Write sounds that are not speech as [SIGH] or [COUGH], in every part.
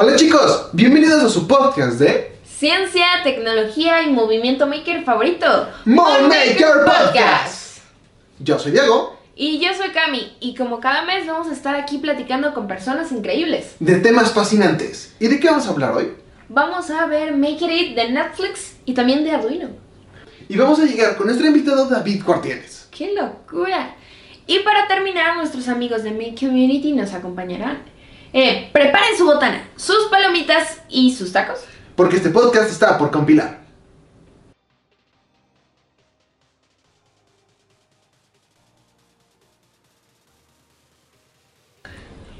Hola chicos, bienvenidos a su podcast de Ciencia, tecnología y movimiento maker favorito. Maker Podcast. Yo soy Diego, Y yo soy Cami, y como cada mes vamos a estar aquí platicando con personas increíbles. de temas fascinantes. ¿Y de qué vamos a hablar hoy? Vamos a ver Make It de Netflix y también de Arduino. Y vamos a llegar con nuestro invitado David Cuartieles. ¡Qué locura! Y para terminar, nuestros amigos de Make Community nos acompañarán. Eh, preparen su botana, sus palomitas y sus tacos. Porque este podcast está por compilar.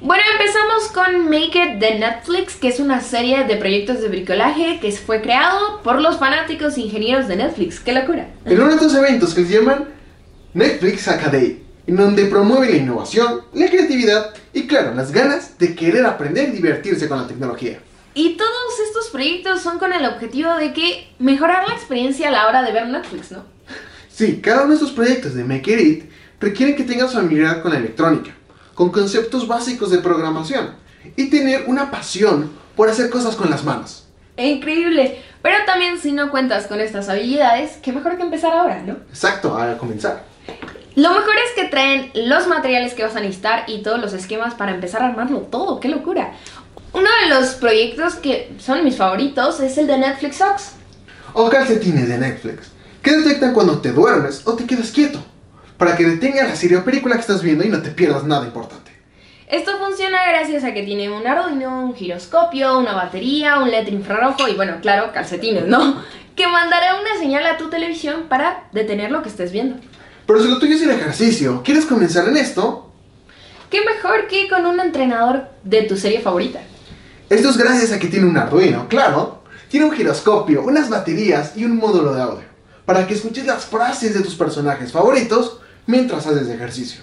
Bueno, empezamos con Make It de Netflix, que es una serie de proyectos de bricolaje que fue creado por los fanáticos ingenieros de Netflix. ¡Qué locura! En uno de estos eventos que se llaman Netflix Academy, en donde promueve la innovación, la creatividad y claro, las ganas de querer aprender y divertirse con la tecnología. Y todos estos proyectos son con el objetivo de que mejorar la experiencia a la hora de ver Netflix, ¿no? Sí, cada uno de estos proyectos de Make It requieren que tengas familiaridad con la electrónica, con conceptos básicos de programación y tener una pasión por hacer cosas con las manos. Increíble. Pero también si no cuentas con estas habilidades, qué mejor que empezar ahora, ¿no? Exacto, a comenzar. Lo mejor es que traen los materiales que vas a necesitar y todos los esquemas para empezar a armarlo todo. ¡Qué locura! Uno de los proyectos que son mis favoritos es el de Netflix Socks. O calcetines de Netflix, que detectan cuando te duermes o te quedas quieto, para que detenga la serie o película que estás viendo y no te pierdas nada importante. Esto funciona gracias a que tiene un Arduino, un giroscopio, una batería, un LED infrarrojo y bueno, claro, calcetines, ¿no? [LAUGHS] Que mandará una señal a tu televisión para detener lo que estés viendo. Pero si lo tuyo es el ejercicio, ¿quieres comenzar en esto? ¿Qué mejor que con un entrenador de tu serie favorita? Esto es gracias a que tiene un Arduino, claro. Tiene un giroscopio, unas baterías y un módulo de audio, para que escuches las frases de tus personajes favoritos mientras haces ejercicio.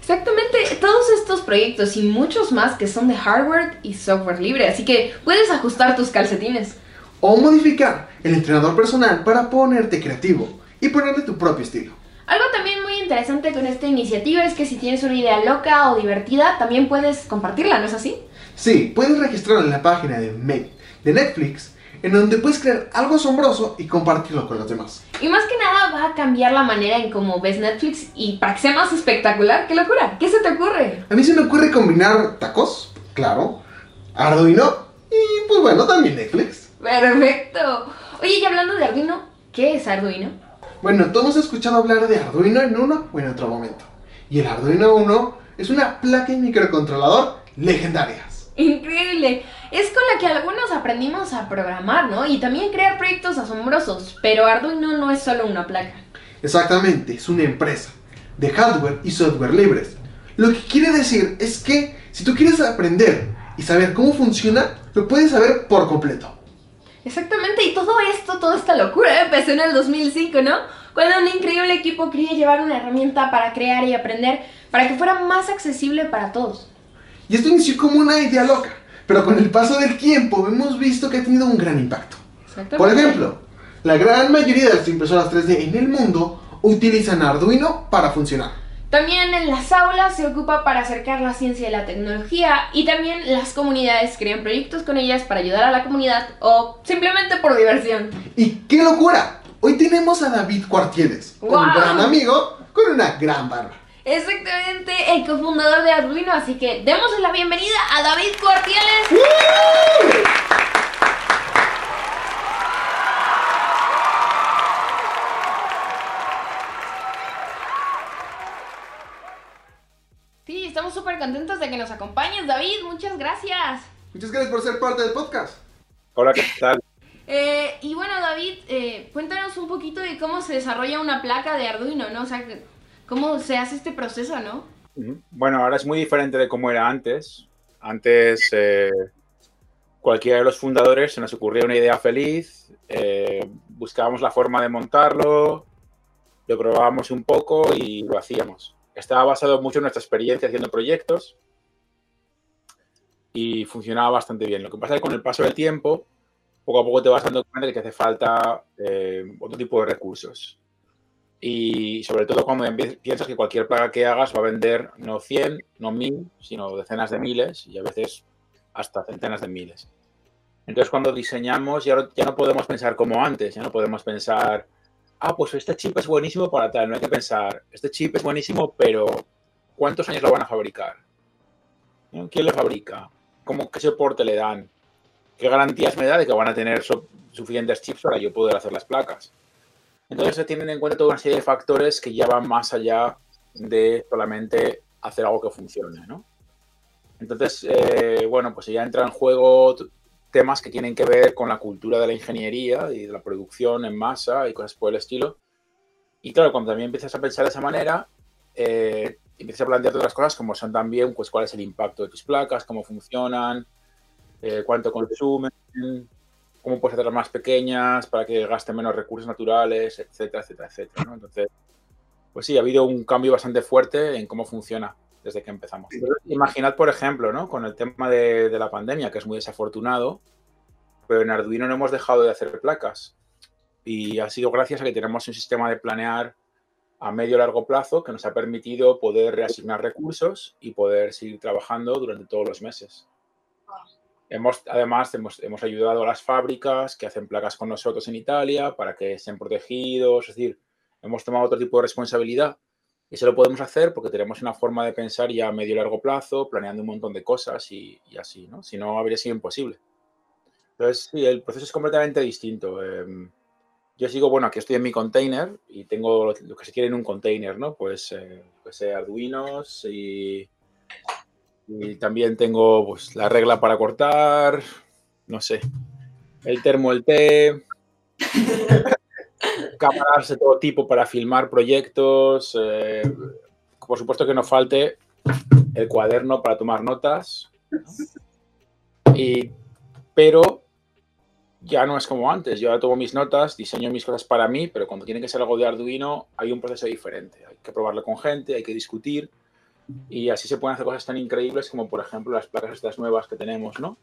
Exactamente, todos estos proyectos y muchos más que son de hardware y software libre, así que puedes ajustar tus calcetines. O modificar el entrenador personal para ponerte creativo y ponerle tu propio estilo. Algo también muy interesante con esta iniciativa es que si tienes una idea loca o divertida, también puedes compartirla, ¿no es así? Sí, puedes registrarlo en la página de, Me- de Netflix, en donde puedes crear algo asombroso y compartirlo con los demás. Y más que nada va a cambiar la manera en cómo ves Netflix y para que sea más espectacular, ¡qué locura! ¿Qué se te ocurre? A mí se me ocurre combinar tacos, claro, Arduino y pues bueno, también Netflix. Perfecto. Oye, y hablando de Arduino, ¿qué es Arduino? Bueno, todos hemos escuchado hablar de Arduino en uno o en otro momento. Y el Arduino 1 es una placa y microcontrolador legendarias. Increíble. Es con la que algunos aprendimos a programar, ¿no? Y también crear proyectos asombrosos. Pero Arduino no es solo una placa. Exactamente, es una empresa de hardware y software libres. Lo que quiere decir es que si tú quieres aprender y saber cómo funciona, lo puedes saber por completo. Exactamente, y todo esto, toda esta locura empezó en el 2005, ¿no? Cuando un increíble equipo quería llevar una herramienta para crear y aprender para que fuera más accesible para todos. Y esto inició como una idea loca, pero con el paso del tiempo hemos visto que ha tenido un gran impacto. Exactamente. Por ejemplo, la gran mayoría de las impresoras 3D en el mundo utilizan Arduino para funcionar. También en las aulas se ocupa para acercar la ciencia y la tecnología y también las comunidades crean proyectos con ellas para ayudar a la comunidad o simplemente por diversión. ¡Y qué locura! Hoy tenemos a David Cuartieles, un ¡Guau! gran amigo con una gran barba. Exactamente, el cofundador de Arduino, así que démosle la bienvenida a David Cuartieles. Sí, súper contentos de que nos acompañes, David. Muchas gracias. Muchas gracias por ser parte del podcast. Hola, ¿qué tal? Eh, y bueno, David, eh, cuéntanos un poquito de cómo se desarrolla una placa de Arduino, ¿no? O sea, cómo se hace este proceso, ¿no? Bueno, ahora es muy diferente de cómo era antes. Antes, eh, cualquiera de los fundadores se nos ocurría una idea feliz, eh, buscábamos la forma de montarlo, lo probábamos un poco y lo hacíamos. Estaba basado mucho en nuestra experiencia haciendo proyectos y funcionaba bastante bien. Lo que pasa es que con el paso del tiempo, poco a poco te vas dando cuenta de que hace falta eh, otro tipo de recursos. Y sobre todo cuando empie- piensas que cualquier plaga que hagas va a vender no 100, no 1000, sino decenas de miles y a veces hasta centenas de miles. Entonces, cuando diseñamos, ya no podemos pensar como antes, ya no podemos pensar, ah, pues este chip es buenísimo para tal. No hay que pensar, este chip es buenísimo, pero ¿cuántos años lo van a fabricar? ¿Quién lo fabrica? ¿Cómo, ¿Qué soporte le dan? ¿Qué garantías me da de que van a tener suficientes chips para yo poder hacer las placas? Entonces se tienen en cuenta toda una serie de factores que ya van más allá de solamente hacer algo que funcione, ¿no? Entonces, eh, bueno, pues ya entra en juego temas que tienen que ver con la cultura de la ingeniería y de la producción en masa y cosas por el estilo. Y claro, cuando también empiezas a pensar de esa manera, eh, empiezas a plantear otras cosas como son también, pues, cuál es el impacto de tus placas, cómo funcionan, eh, cuánto consumen, cómo puedes hacerlas más pequeñas para que gasten menos recursos naturales, etcétera, etcétera, etcétera. Entonces, pues sí, ha habido un cambio bastante fuerte en cómo funciona desde que empezamos. Imaginad, por ejemplo, ¿no? con el tema de, la pandemia, que es muy desafortunado, pero en Arduino no hemos dejado de hacer placas. Y ha sido gracias a que tenemos un sistema de planear a medio largo plazo que nos ha permitido poder reasignar recursos y poder seguir trabajando durante todos los meses. Hemos, además, hemos, hemos, ayudado a las fábricas que hacen placas con nosotros en Italia para que estén protegidos. Es decir, hemos tomado otro tipo de responsabilidad eso lo podemos hacer porque tenemos una forma de pensar ya a medio y largo plazo, planeando un montón de cosas y, así, ¿no? Si no, habría sido imposible. Entonces, sí, el proceso es completamente distinto. Eh, yo sigo, bueno, aquí estoy en mi container y tengo lo, que se quiere en un container, ¿no? Pues, eh, pues eh, Arduinos y, y, también tengo pues, la regla para cortar, no sé, el termo, el té, [LAUGHS] cámaras de todo tipo para filmar proyectos, eh, por supuesto que no falte el cuaderno para tomar notas, y, pero ya no es como antes. Yo ahora tomo mis notas, diseño mis cosas para mí, pero cuando tiene que ser algo de Arduino hay un proceso diferente. Hay que probarlo con gente, hay que discutir y así se pueden hacer cosas tan increíbles como, por ejemplo, las placas estas nuevas que tenemos, ¿no?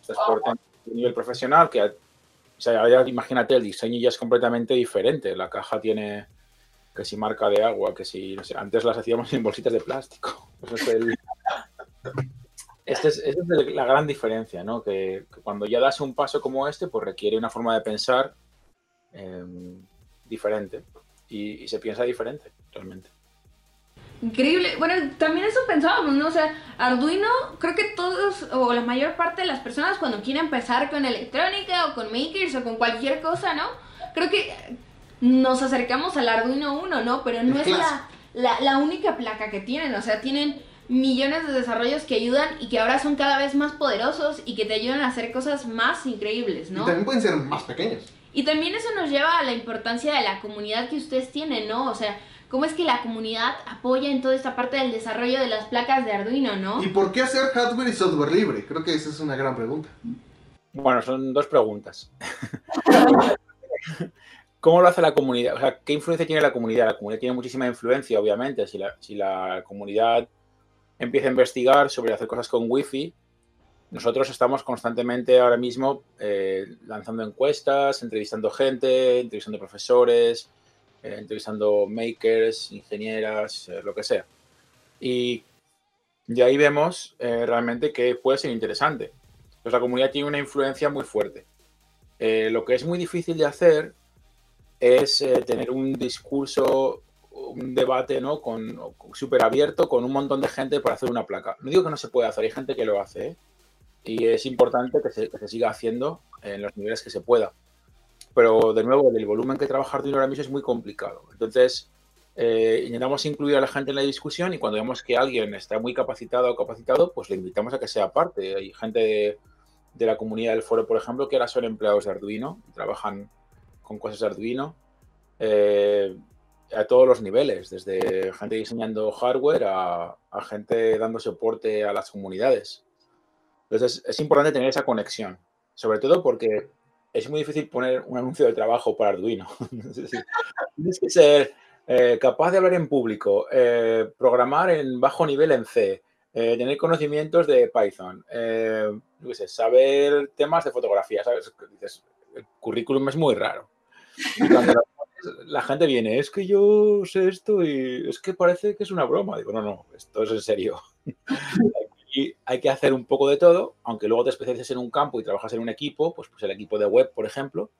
Estas por nivel profesional, que, sea, imagínate, el diseño ya es completamente diferente. La caja tiene que si marca de agua, que si, no sé, antes las hacíamos en bolsitas de plástico. [LAUGHS] es el, esta es, la gran diferencia, ¿no? Que, cuando ya das un paso como este, pues requiere una forma de pensar eh, diferente y, y, se piensa diferente, realmente. Increíble. Bueno, también eso pensábamos, ¿no? O sea, Arduino, creo que todos o la mayor parte de las personas cuando quieren empezar con electrónica o con makers o con cualquier cosa, ¿no? Creo que nos acercamos al Arduino 1, ¿no? Pero no es la, la, la única placa que tienen, o sea, tienen millones de desarrollos que ayudan y que ahora son cada vez más poderosos y que te ayudan a hacer cosas más increíbles, ¿no? Y también pueden ser más pequeños. Y también eso nos lleva a la importancia de la comunidad que ustedes tienen, ¿no? O sea, cómo es que la comunidad apoya en toda esta parte del desarrollo de las placas de Arduino, ¿no? ¿Y por qué hacer hardware y software libre? Creo que esa es una gran pregunta. Bueno, son dos preguntas. [LAUGHS] ¿Cómo lo hace la comunidad? O sea, ¿qué influencia tiene la comunidad? La comunidad tiene muchísima influencia, obviamente. Si la, si la comunidad empieza a investigar sobre hacer cosas con Wi-Fi, nosotros estamos constantemente ahora mismo eh, lanzando encuestas, entrevistando gente, entrevistando profesores, eh, entrevistando makers, ingenieras, eh, lo que sea. Y de ahí vemos eh, realmente que puede ser interesante. Pues la comunidad tiene una influencia muy fuerte. lo que es muy difícil de hacer es tener un discurso un debate ¿no? con súper abierto con un montón de gente para hacer una placa. No digo que no se pueda hacer, hay gente que lo hace y es importante que se, siga haciendo en los niveles que se pueda. Pero de nuevo, el volumen que trabajar de ahora mismo es muy complicado. Entonces, eh, intentamos incluir a la gente en la discusión y cuando vemos que alguien está muy capacitado o capacitado, pues le invitamos a que sea parte. Hay gente de, la comunidad del foro, por ejemplo, que ahora son empleados de Arduino y trabajan con cosas de Arduino. Eh, a todos los niveles, desde gente diseñando hardware a, a, gente dando soporte a las comunidades. Entonces es, es, importante tener esa conexión, sobre todo porque es muy difícil poner un anuncio de trabajo para Arduino. [LAUGHS] Tienes que ser eh, capaz de hablar en público, eh, programar en bajo nivel en C, eh, tener conocimientos de Python, saber temas de fotografía, ¿sabes? El currículum es muy raro. Cuando la gente viene, es que yo sé esto y es que parece que es una broma. Digo, no, no, esto es en serio. Y hay que hacer un poco de todo, aunque luego te especialices en un campo y trabajas en un equipo, pues, pues el equipo de web, por ejemplo,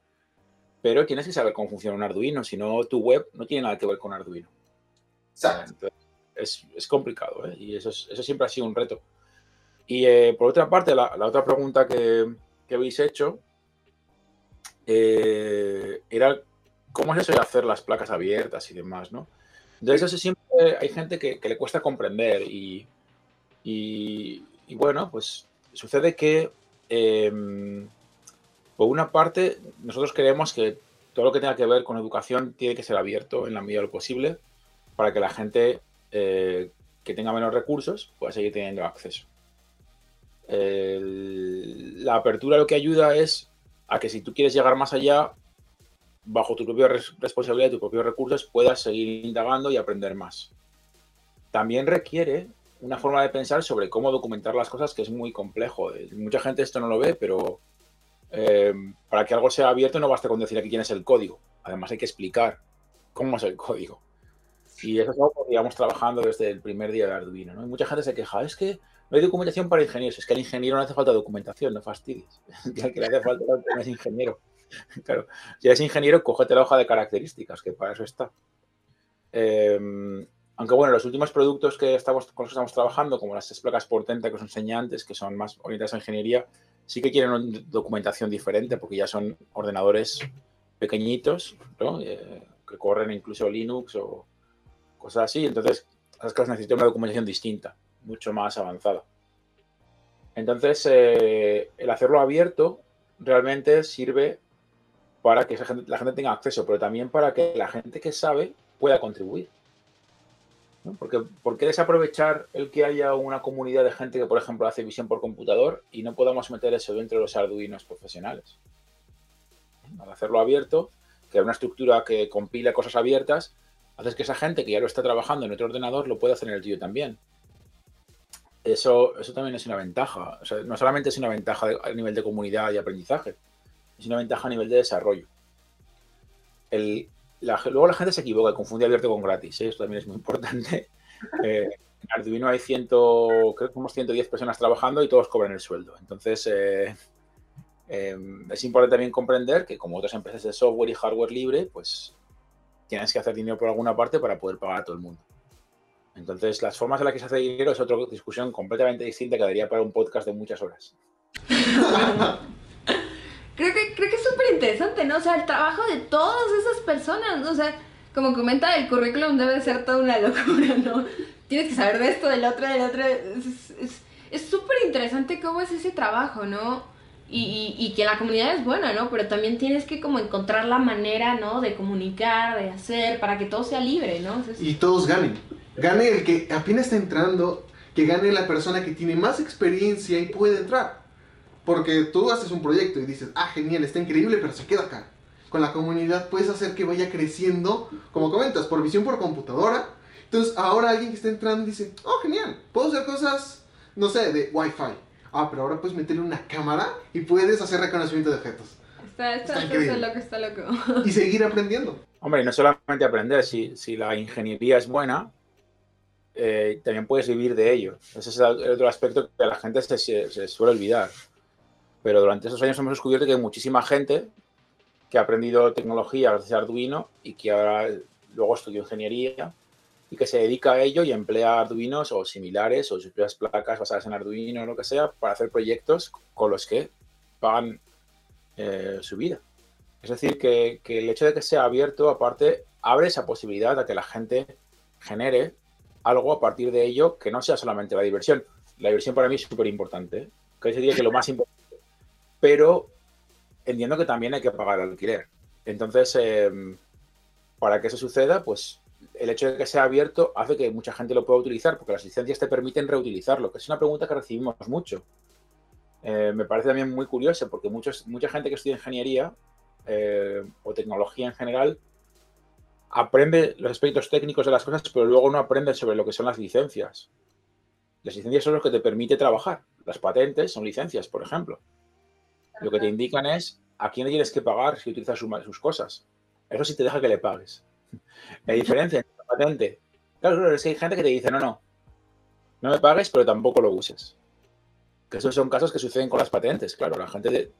pero tienes que saber cómo funciona un Arduino, si no tu web no tiene nada que ver con Arduino. Exacto. es, es, complicado, ¿eh? Y eso, eso siempre ha sido un reto. Y eh, por otra parte, la, la otra pregunta que, que, habéis hecho eh, era cómo es eso de hacer las placas abiertas y demás, ¿no? Entonces, eso siempre hay gente que, que le cuesta comprender y, y, bueno, pues sucede que, eh, por una parte, nosotros creemos que todo lo que tenga que ver con educación tiene que ser abierto en la medida de lo posible para que la gente eh, que tenga menos recursos pueda seguir teniendo acceso. La apertura lo que ayuda es a que si tú quieres llegar más allá, bajo tu propia res responsabilidad y tus propios recursos, puedas seguir indagando y aprender más. También requiere una forma de pensar sobre cómo documentar las cosas que es muy complejo. Mucha gente esto no lo ve, pero eh, para que algo sea abierto no basta con decir aquí quién es el código. Además hay que explicar cómo es el código. Y eso es algo que llevamos trabajando desde el primer día de Arduino. ¿no? Y mucha gente se queja, es que no hay documentación para ingenieros. Es que al ingeniero no hace falta documentación, no fastidies. [LAUGHS] al que le hace falta es ingeniero. [LAUGHS] Claro, si eres ingeniero, cógete la hoja de características, que para eso está. Eh, aunque bueno, los últimos productos que estamos, con los que estamos trabajando, como las placas portenta que os enseñé antes, que son más orientadas a ingeniería, sí que quieren documentación diferente porque ya son ordenadores pequeñitos, ¿no? eh, que corren incluso Linux o cosas así. Entonces, las cosas necesitan una documentación distinta, mucho más avanzada. Entonces, eh, el hacerlo abierto realmente sirve para que la gente tenga acceso, pero también para que la gente que sabe pueda contribuir. Porque, ¿Por qué desaprovechar el que haya una comunidad de gente que, por ejemplo, hace visión por computador y no podamos meter eso dentro de los arduinos profesionales? Al hacerlo abierto, que una estructura que compila cosas abiertas, haces que esa gente que ya lo está trabajando en otro ordenador lo pueda hacer en el tuyo también. Eso, eso también es una ventaja. O sea, no solamente es una ventaja a nivel de comunidad y aprendizaje, es una ventaja a nivel de desarrollo. El, la, luego la gente se equivoca y confunde abierto con gratis. ¿eh? Esto también es muy importante. [LAUGHS] Eh, en Arduino hay 100, creo que somos 110 personas trabajando y todos cobran el sueldo. Entonces, eh, eh, es importante también comprender que como otras empresas de software y hardware libre, pues tienes que hacer dinero por alguna parte para poder pagar a todo el mundo. Entonces, las formas en las que se hace dinero es otra discusión completamente distinta que daría para un podcast de muchas horas. [LAUGHS] creo que, creo que es súper interesante, ¿no? O sea, el trabajo de todas esas personas, ¿no? O sea, como comenta, el currículum debe ser toda una locura, ¿no? Tienes que saber de esto, del otro, del otro. Es súper es, interesante cómo es ese trabajo, ¿no? Y, y, que la comunidad es buena, ¿no? Pero también tienes que como encontrar la manera, ¿no? De comunicar, de hacer, para que todo sea libre, ¿no? Y todos ganen. Gane el que apenas está entrando, que gane la persona que tiene más experiencia y puede entrar. Porque tú haces un proyecto y dices, ah, genial, está increíble, pero se queda acá. Con la comunidad puedes hacer que vaya creciendo, como comentas, por visión por computadora. Entonces ahora alguien que está entrando dice, oh, genial, puedo hacer cosas, no sé, de Wi-Fi. Ah, pero ahora puedes meterle una cámara y puedes hacer reconocimiento de objetos. Está, está, está, está loco, está loco. Y seguir aprendiendo. Hombre, no solamente aprender, si, si la ingeniería es buena, eh, también puedes vivir de ello. Ese es el otro aspecto que a la gente se, se, se, suele olvidar. Pero durante esos años hemos descubierto que hay muchísima gente que ha aprendido tecnología gracias a Arduino y que ahora luego estudió ingeniería y que se dedica a ello y emplea Arduinos o similares o sus propias placas basadas en Arduino o lo que sea para hacer proyectos con los que pagan eh, su vida. Es decir, que, que, el hecho de que sea abierto, aparte, abre esa posibilidad a que la gente genere algo a partir de ello que no sea solamente la diversión. La diversión para mí es súper importante. ¿eh? Que sería que lo más importante. Pero entiendo que también hay que pagar el alquiler. Entonces, eh, para que eso suceda, pues el hecho de que sea abierto hace que mucha gente lo pueda utilizar, porque las licencias te permiten reutilizarlo, que es una pregunta que recibimos mucho. Eh, me parece también muy curioso, porque muchos, mucha gente que estudia ingeniería eh, o tecnología en general aprende los aspectos técnicos de las cosas, pero luego no aprende sobre lo que son las licencias. Las licencias son lo que te permite trabajar. Las patentes son licencias, por ejemplo. Lo que te indican es a quién le tienes que pagar si utilizas sus cosas. Eso sí te deja que le pagues. La diferencia entre la patente. Claro, claro, es que hay gente que te dice, no, no, no me pagues, pero tampoco lo uses. Que esos son casos que suceden con las patentes. Claro, la gente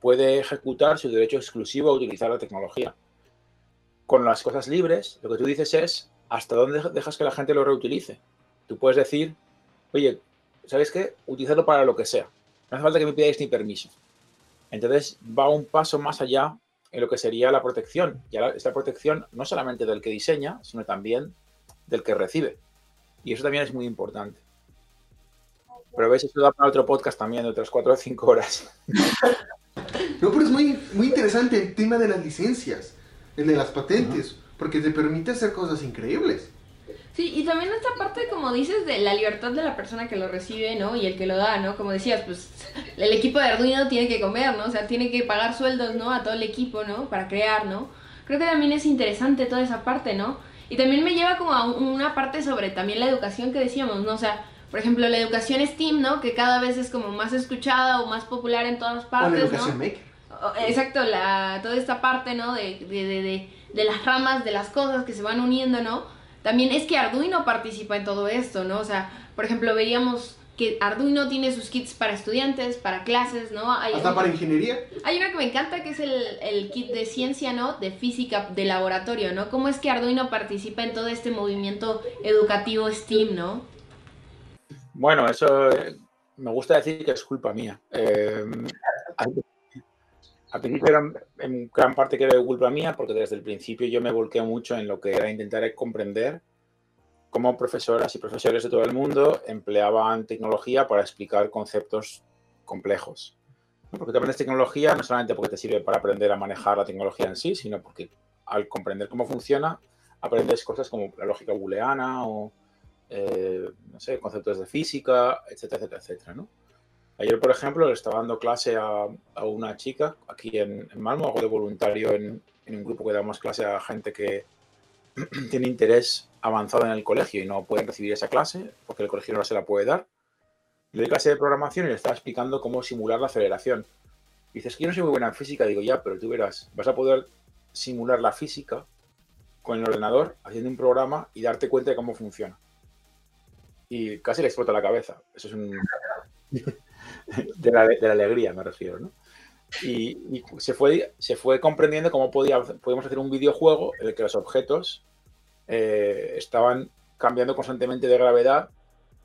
puede ejecutar su derecho exclusivo a utilizar la tecnología. Con las cosas libres, lo que tú dices es hasta dónde dejas que la gente lo reutilice. Tú puedes decir, oye, ¿sabes qué? Utilizarlo para lo que sea. No hace falta que me pidáis ni permiso. Entonces va un paso más allá en lo que sería la protección. Y esta protección no solamente del que diseña, sino también del que recibe. Y eso también es muy importante. Pero ves, eso da para otro podcast también de otras cuatro o cinco horas. [LAUGHS] No, pero es muy, muy interesante el tema de las licencias, el de las patentes, porque te permite hacer cosas increíbles. Sí, y también esta parte, como dices, de la libertad de la persona que lo recibe, ¿no? Y el que lo da, ¿no? Como decías, pues el equipo de Arduino tiene que comer, ¿no? O sea, tiene que pagar sueldos, ¿no? A todo el equipo, ¿no? Para crear, ¿no? Creo que también es interesante toda esa parte, ¿no? Y también me lleva como a una parte sobre también la educación que decíamos, ¿no? O sea, por ejemplo, la educación STEAM, ¿no? Que cada vez es como más escuchada o más popular en todas partes, o la educación ¿no? maker. Exacto, la, toda esta parte, ¿no? De, de, de, de, las ramas, de las cosas que se van uniendo, ¿no? También es que Arduino participa en todo esto, ¿no? O sea, por ejemplo, veríamos que Arduino tiene sus kits para estudiantes, para clases, ¿no? Hay, Hasta para ingeniería. Hay una que me encanta que es el, el, kit de ciencia, ¿no? De física, de laboratorio, ¿no? ¿Cómo es que Arduino participa en todo este movimiento educativo STEAM, ¿no? Bueno, eso eh, me gusta decir que es culpa mía. Eh, al principio era en gran parte era culpa mía, porque desde el principio yo me volqué mucho en lo que era intentar comprender cómo profesoras y profesores de todo el mundo empleaban tecnología para explicar conceptos complejos. Porque te aprendes tecnología no solamente porque te sirve para aprender a manejar la tecnología en sí, sino porque al comprender cómo funciona, aprendes cosas como la lógica booleana o eh, no sé, conceptos de física, etcétera, etcétera, etcétera, ¿no? Ayer, por ejemplo, le estaba dando clase a, a una chica aquí en, en, Malmo, hago de voluntario en, en, un grupo que damos clase a gente que [CLEARS THROAT] tiene interés avanzado en el colegio y no pueden recibir esa clase porque el colegio no se la puede dar. Le doy clase de programación y le estaba explicando cómo simular la aceleración. Y dices que yo no soy muy buena en física, digo ya, pero tú verás, vas a poder simular la física con el ordenador haciendo un programa y darte cuenta de cómo funciona y casi le explota la cabeza. Eso es un... [LAUGHS] [LAUGHS] de, la, alegría, me refiero, ¿no? Y, y, se, fue, se fue comprendiendo cómo podía, podíamos hacer un videojuego en el que los objetos eh, estaban cambiando constantemente de gravedad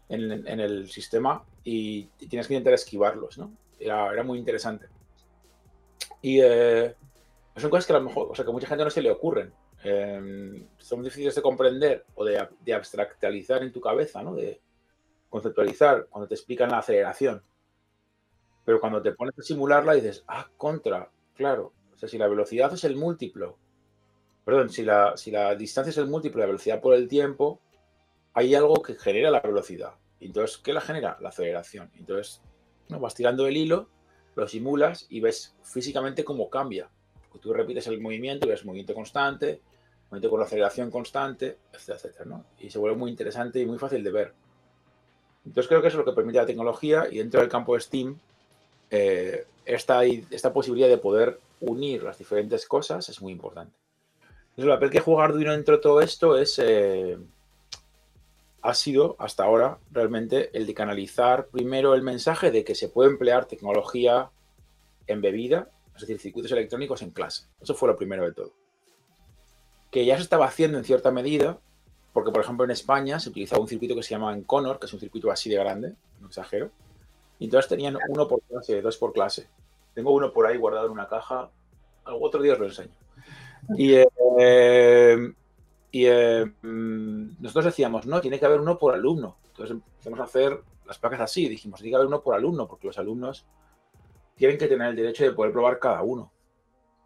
en, el sistema y, tienes que intentar esquivarlos, ¿no? Era, muy interesante. Y eh, son cosas que a lo mejor, o sea, que a mucha gente no se le ocurren eh, son difíciles de comprender o de, de, abstractalizar en tu cabeza, ¿no? De conceptualizar cuando te explican la aceleración. Pero cuando te pones a simularla dices, ah, contra, claro. O sea, si la velocidad es el múltiplo, perdón, si la, si la distancia es el múltiplo de la velocidad por el tiempo, hay algo que genera la velocidad. Entonces, ¿qué la genera? La aceleración. Entonces, ¿no? vas tirando el hilo, lo simulas y ves físicamente cómo cambia. Tú repites el movimiento, ves movimiento constante, con la aceleración constante, etcétera, etcétera, ¿no? Y se vuelve muy interesante y muy fácil de ver. Entonces creo que eso es lo que permite la tecnología y dentro del campo de Steam, eh, esta, esta posibilidad de poder unir las diferentes cosas es muy importante. El papel que juega Arduino dentro de todo esto es, eh, ha sido hasta ahora realmente el de canalizar primero el mensaje de que se puede emplear tecnología embebida, es decir, circuitos electrónicos en clase. Eso fue lo primero de todo que ya se estaba haciendo en cierta medida, porque por ejemplo en España se utilizaba un circuito que se llama Enconor, que es un circuito así de grande, no exagero, y entonces tenían uno por clase, dos por clase. Tengo uno por ahí guardado en una caja, algún otro día os lo enseño. Y, eh, eh, nosotros decíamos, no, tiene que haber uno por alumno. Entonces empezamos a hacer las placas así, dijimos, tiene que haber uno por alumno, porque los alumnos tienen que tener el derecho de poder probar cada uno.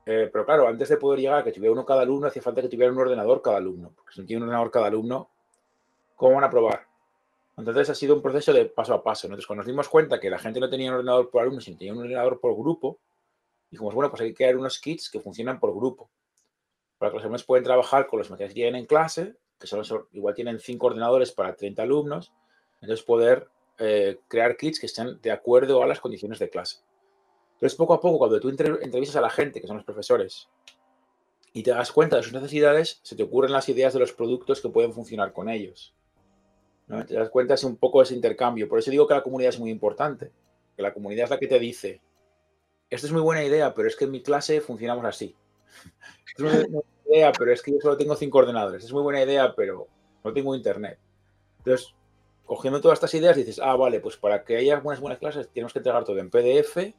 Eh, pero claro, antes de poder llegar a que tuviera uno cada alumno, hacía falta que tuviera un ordenador cada alumno. Porque si no tiene un ordenador cada alumno, ¿cómo van a probar? Entonces ha sido un proceso de paso a paso. Entonces, cuando nos dimos cuenta que la gente no tenía un ordenador por alumno, sino tenía un ordenador por grupo, dijimos, bueno, pues hay que crear unos kits que funcionan por grupo. Para que los alumnos puedan trabajar con los materiales que tienen en clase, que son, igual tienen cinco ordenadores para 30 alumnos, entonces poder eh, crear kits que estén de acuerdo a las condiciones de clase. Entonces, poco a poco, cuando tú entrevistas a la gente, que son los profesores, y te das cuenta de sus necesidades, se te ocurren las ideas de los productos que pueden funcionar con ellos. ¿No? Te das cuenta es un poco ese intercambio. Por eso digo que la comunidad es muy importante. porque la comunidad es la que te dice, esto es muy buena idea, pero es que en mi clase funcionamos así. [LAUGHS] Es muy buena idea, pero es que yo solo tengo cinco ordenadores. Es muy buena idea, pero no tengo internet. Entonces, cogiendo todas estas ideas, dices, ah, vale, pues para que haya buenas, buenas clases, tenemos que entregar todo en PDF,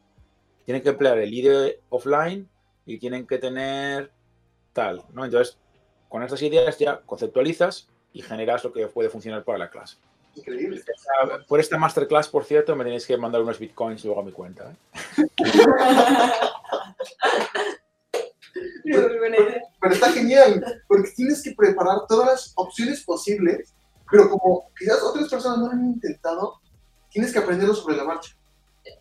tienen que emplear el IDE offline y tienen que tener tal, ¿no? Entonces, con estas ideas ya conceptualizas y generas lo que puede funcionar para la clase. Increíble. Por esta masterclass, por cierto, me tenéis que mandar unos bitcoins luego a mi cuenta. ¿eh? Pero está genial, porque tienes que preparar todas las opciones posibles, pero como quizás otras personas no lo han intentado, tienes que aprenderlo sobre la marcha.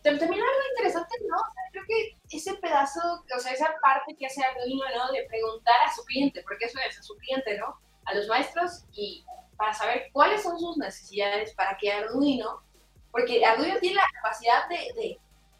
También algo interesante, ¿no? O sea, creo que ese pedazo, o sea, esa parte que hace Arduino, ¿no? De preguntar a su cliente, porque eso es, a su cliente, ¿no? A los maestros y para saber cuáles son sus necesidades para que Arduino, porque Arduino tiene la capacidad de, de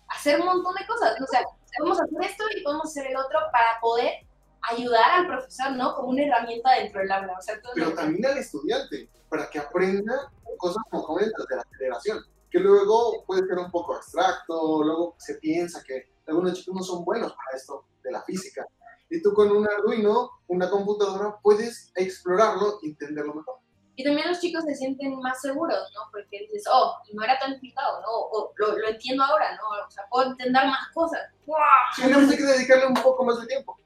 hacer un montón de cosas, o sea, podemos hacer esto y podemos hacer el otro para poder ayudar al profesor, ¿no? Como una herramienta dentro del aula. O sea, todo Pero también al estudiante, para que aprenda cosas como comentas de la federación, que luego puede ser un poco abstracto, luego se piensa que algunos chicos no son buenos para esto de la física. Y tú con un Arduino, una computadora, puedes explorarlo y entenderlo mejor. Y también los chicos se sienten más seguros, ¿no? Porque dices, oh, no era tan complicado, ¿no? O lo, lo entiendo ahora, ¿no? O sea, puedo entender más cosas. ¡Wow! Sí, hay que dedicarle un poco más de tiempo.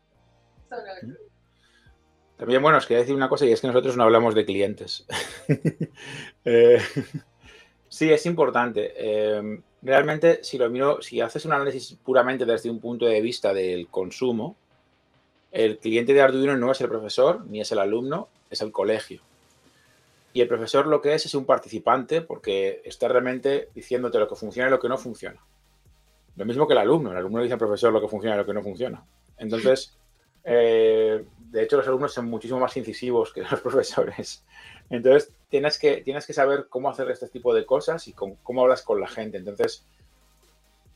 También, bueno, os quería decir una cosa y es que nosotros no hablamos de clientes. [LAUGHS] Eh, sí, es importante. Eh, realmente, si lo miro, si haces un análisis puramente desde un punto de vista del consumo, el cliente de Arduino no es el profesor ni es el alumno, es el colegio. Y el profesor lo que es es un participante porque está realmente diciéndote lo que funciona y lo que no funciona. Lo mismo que el alumno. El alumno le dice al profesor lo que funciona y lo que no funciona. Entonces, [LAUGHS] eh, de hecho, los alumnos son muchísimo más incisivos que los [LAUGHS] profesores. Entonces, tienes que, tienes que saber cómo hacer este tipo de cosas y cómo, cómo hablas con la gente. Entonces,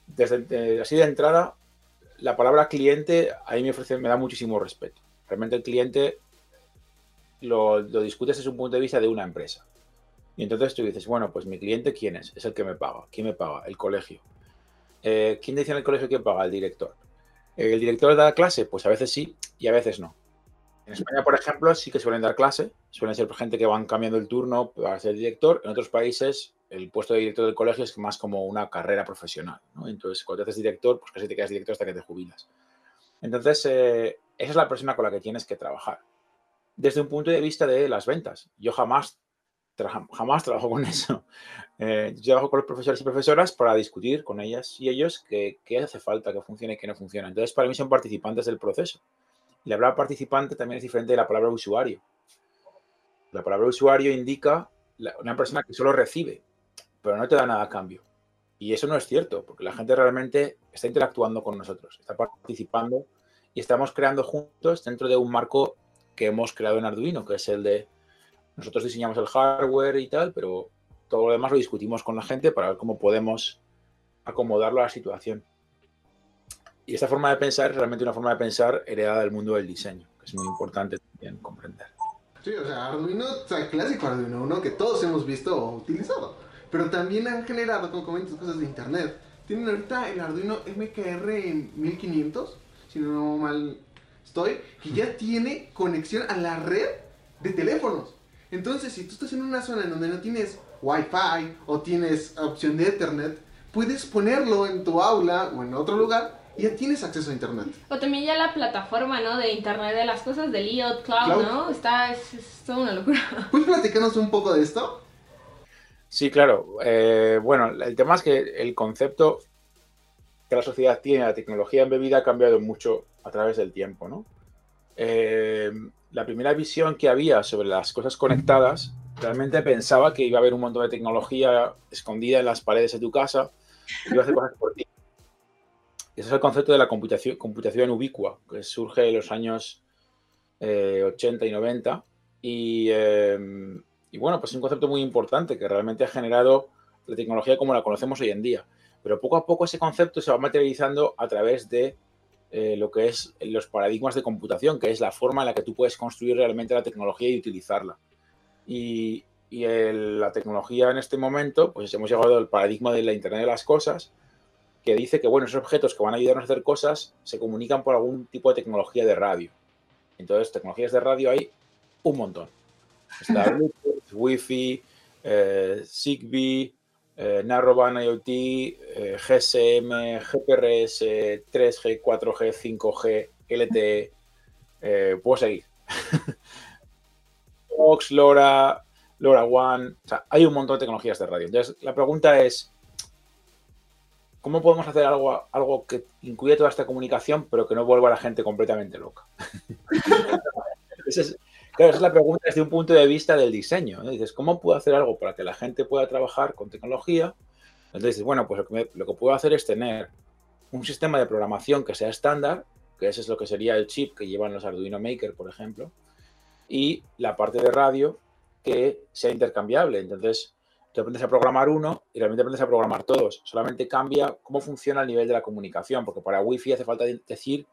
desde de- así de entrada, la palabra cliente a mí me, ofrece, me da muchísimo respeto. Realmente el cliente lo, lo discutes desde un punto de vista de una empresa. Y entonces tú dices, bueno, pues mi cliente, ¿quién es? Es el que me paga. ¿Quién me paga? El colegio. Eh, ¿Quién dice en el colegio que paga? El director. ¿El director da clase? Pues a veces sí y a veces no. En España, por ejemplo, sí que suelen dar clase. Suelen ser gente que van cambiando el turno para ser director. En otros países, el puesto de director del colegio es más como una carrera profesional. ¿no? Entonces, cuando te haces director, pues casi te quedas director hasta que te jubilas. Entonces, eh, esa es la persona con la que tienes que trabajar. Desde un punto de vista de las ventas. Yo jamás, jamás trabajo con eso. [LAUGHS] Eh, yo trabajo con los profesores y profesoras para discutir con ellas y ellos qué, hace falta, qué funciona y qué no funciona. Entonces, para mí son participantes del proceso. La palabra participante también es diferente de la palabra usuario. La palabra usuario indica una persona que solo recibe, pero no te da nada a cambio. Y eso no es cierto, porque la gente realmente está interactuando con nosotros, está participando y estamos creando juntos dentro de un marco que hemos creado en Arduino, que es el de nosotros diseñamos el hardware y tal, pero todo lo demás lo discutimos con la gente para ver cómo podemos acomodarlo a la situación. Y esta forma de pensar es realmente una forma de pensar heredada del mundo del diseño, que es muy importante también comprender. Sí, o sea, Arduino, o sea, clásico Arduino, uno que todos hemos visto o utilizado. Pero también han generado, como comentas, cosas de internet. Tienen ahorita el Arduino MKR en 1500, si no mal estoy, que ya tiene conexión a la red de teléfonos. Entonces, si tú estás en una zona en donde no tienes Wi-Fi o tienes opción de Ethernet, puedes ponerlo en tu aula o en otro lugar y ya tienes acceso a internet. O también ya la plataforma, ¿no? De Internet de las Cosas, del IoT Cloud, Cloud. ¿no? Está, es, es toda una locura. ¿Puedes platicarnos un poco de esto? Sí, claro. Eh, bueno, el tema es que el concepto que la sociedad tiene, la tecnología embebida, ha cambiado mucho a través del tiempo, ¿no? Eh, la primera visión que había sobre las cosas conectadas, realmente pensaba que iba a haber un montón de tecnología escondida en las paredes de tu casa y iba a hacer cosas por ti. Ese es el concepto de la computación, ubicua, que surge en los años eh, 80 y 90. Y, eh, y bueno, pues es un concepto muy importante que realmente ha generado la tecnología como la conocemos hoy en día. Pero poco a poco ese concepto se va materializando a través de eh, lo que es los paradigmas de computación, que es la forma en la que tú puedes construir realmente la tecnología y utilizarla. Y, y el- la tecnología en este momento, pues hemos llegado al paradigma de la Internet de las Cosas, que dice que, bueno, esos objetos que van a ayudarnos a hacer cosas se comunican por algún tipo de tecnología de radio. Entonces, tecnologías de radio hay un montón. Está [LAUGHS] Bluetooth, Wi-Fi, eh, Zigbee, eh, Narrowband IoT, eh, GSM, GPRS, 3G, 4G, 5G, LTE. puedo seguir. [LAUGHS] Vox, LoRa, LoRaWAN. O sea, hay un montón de tecnologías de radio. Entonces, la pregunta es, ¿cómo podemos hacer algo, algo que incluya toda esta comunicación, pero que no vuelva a la gente completamente loca? [LAUGHS] esa, es, claro, esa es la pregunta desde un punto de vista del diseño. Dices, ¿cómo puedo hacer algo para que la gente pueda trabajar con tecnología? Entonces bueno, pues lo que, lo que puedo hacer es tener un sistema de programación que sea estándar, que ese es lo que sería el chip que llevan los Arduino Maker, por ejemplo, y la parte de radio que sea intercambiable. Entonces, te aprendes a programar uno y realmente aprendes a programar todos. Solamente cambia cómo funciona el nivel de la comunicación, porque para Wi-Fi hace falta decir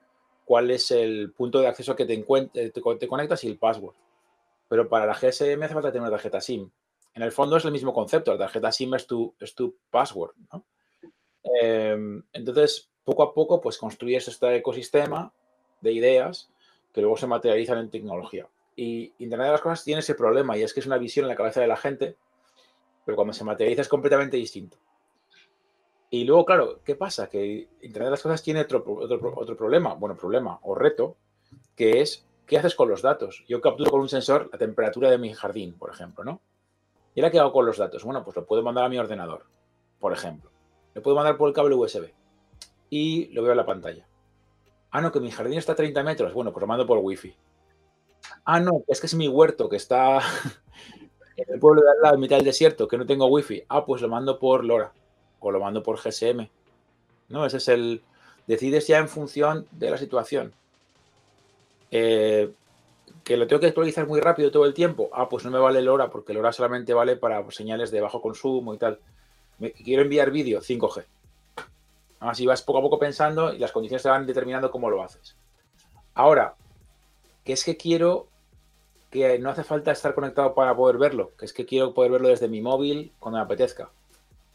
cuál es el punto de acceso que te, te, te conectas y el password. Pero para la GSM hace falta tener una tarjeta SIM. En el fondo es el mismo concepto, la tarjeta SIM es tu, es tu password. Em, entonces, poco a poco, pues construyes este ecosistema de ideas que luego se materializan en tecnología. Y Internet de las Cosas tiene ese problema y es que es una visión en la cabeza de la gente, pero cuando se materializa es completamente distinto. Y luego, claro, ¿qué pasa? Que Internet de las Cosas tiene otro, otro, problema, bueno, problema o reto, que es ¿qué haces con los datos? Yo capturo con un sensor la temperatura de mi jardín, por ejemplo, ¿no? ¿Y ahora qué hago con los datos? Bueno, pues lo puedo mandar a mi ordenador, por ejemplo. Lo puedo mandar por el cable USB y lo veo en la pantalla. Ah, no, que mi jardín está a 30 metros. Bueno, pues lo mando por Wi-Fi. Ah, no, es que es mi huerto que está [LAUGHS] en el pueblo de en mitad del desierto, que no tengo wifi. Ah, pues lo mando por LoRa o lo mando por GSM. ¿No? Ese es el. Decides ya en función de la situación. Eh, que lo tengo que actualizar muy rápido todo el tiempo. Ah, pues no me vale LoRa porque LoRa solamente vale para señales de bajo consumo y tal. quiero enviar vídeo 5G. Así vas poco a poco pensando y las condiciones te van determinando cómo lo haces. Ahora, que es que quiero que no hace falta estar conectado para poder verlo, que es que quiero poder verlo desde mi móvil cuando me apetezca.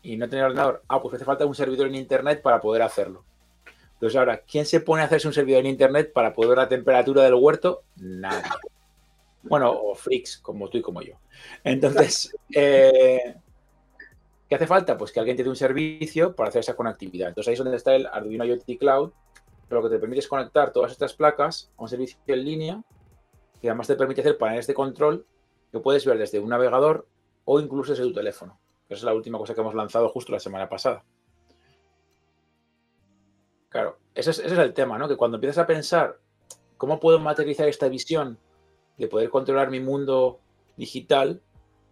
Y no tener ordenador. Ah, pues hace falta un servidor en internet para poder hacerlo. Entonces ahora, ¿quién se pone a hacerse un servidor en internet para poder ver la temperatura del huerto? Nadie. Bueno, o freaks, como tú y como yo. Entonces, [LAUGHS] eh, ¿qué hace falta? Pues que alguien te dé un servicio para hacer esa conectividad. Entonces ahí es donde está el Arduino IoT Cloud, lo que te permite es conectar todas estas placas a un servicio en línea que además te permite hacer paneles de control que puedes ver desde un navegador o incluso desde tu teléfono. Es la última cosa que hemos lanzado justo la semana pasada. Claro, ese es, el tema, ¿no? Que cuando empiezas a pensar cómo puedo materializar esta visión de poder controlar mi mundo digital,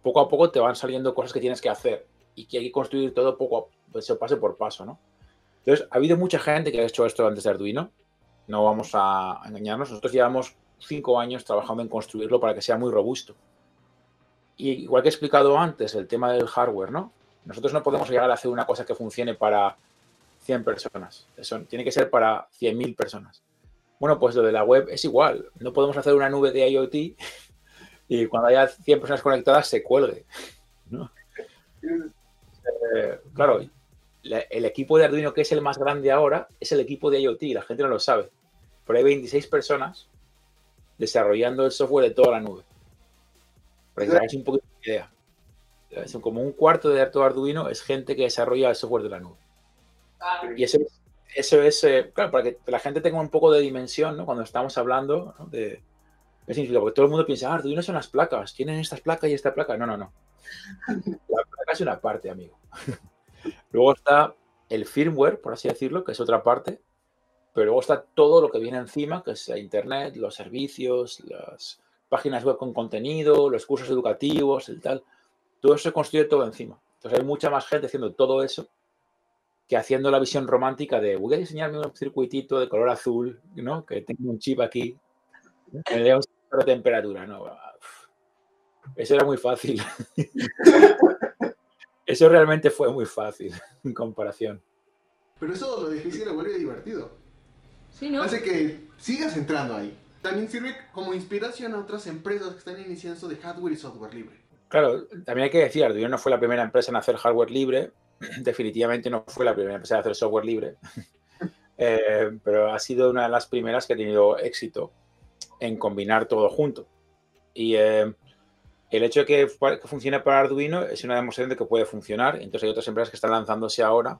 poco a poco te van saliendo cosas que tienes que hacer y que hay que construir todo poco a pues, pase por paso, ¿no? Entonces, ha habido mucha gente que ha hecho esto antes de Arduino. No vamos a engañarnos. Nosotros llevamos cinco años trabajando en construirlo para que sea muy robusto. Y igual que he explicado antes, el tema del hardware, ¿no? Nosotros no podemos llegar a hacer una cosa que funcione para 100 personas. Eso tiene que ser para 100.000 personas. Bueno, pues lo de la web es igual. No podemos hacer una nube de IoT [LAUGHS] y cuando haya 100 personas conectadas se cuelgue. [LAUGHS] Eh, claro, el equipo de Arduino que es el más grande ahora es el equipo de IoT, la gente no lo sabe. Pero hay 26 personas desarrollando el software de toda la nube. Para que un poquito de idea. Como un cuarto de todo Arduino es gente que desarrolla el software de la nube. Y eso, eso es, eh, claro, para que la gente tenga un poco de dimensión, ¿no? Cuando estamos hablando de... ¿Qué significa? Porque todo el mundo piensa, ah, Arduino son las placas, tienen estas placas y esta placa. No, no, no. [LAUGHS] La placa es una parte, amigo. [LAUGHS] Luego está el firmware, por así decirlo, que es otra parte, pero luego está todo lo que viene encima, que es Internet, los servicios, las páginas web con contenido, los cursos educativos, el tal. Todo eso se construye todo encima. Entonces hay mucha más gente haciendo todo eso que haciendo la visión romántica de voy a diseñarme un circuitito de color azul, ¿no? Que tengo un chip aquí, que me dé un de temperatura, ¿no? Eso era muy fácil. [LAUGHS] Eso realmente fue muy fácil [LAUGHS] en comparación. Pero eso lo difícil lo vuelve divertido. Sí, ¿no? Hace que sigas entrando ahí. También sirve como inspiración a otras empresas que están iniciando de hardware y software libre. Claro, también hay que decir, Arduino no fue la primera empresa en hacer hardware libre. [CLEARS THROAT] definitivamente no fue la primera empresa a hacer software libre, [LAUGHS] eh, pero ha sido una de las primeras que ha tenido éxito en combinar todo junto. Y eh, el hecho de que, que, funcione para Arduino es una demostración de que puede funcionar. Entonces hay otras empresas que están lanzándose ahora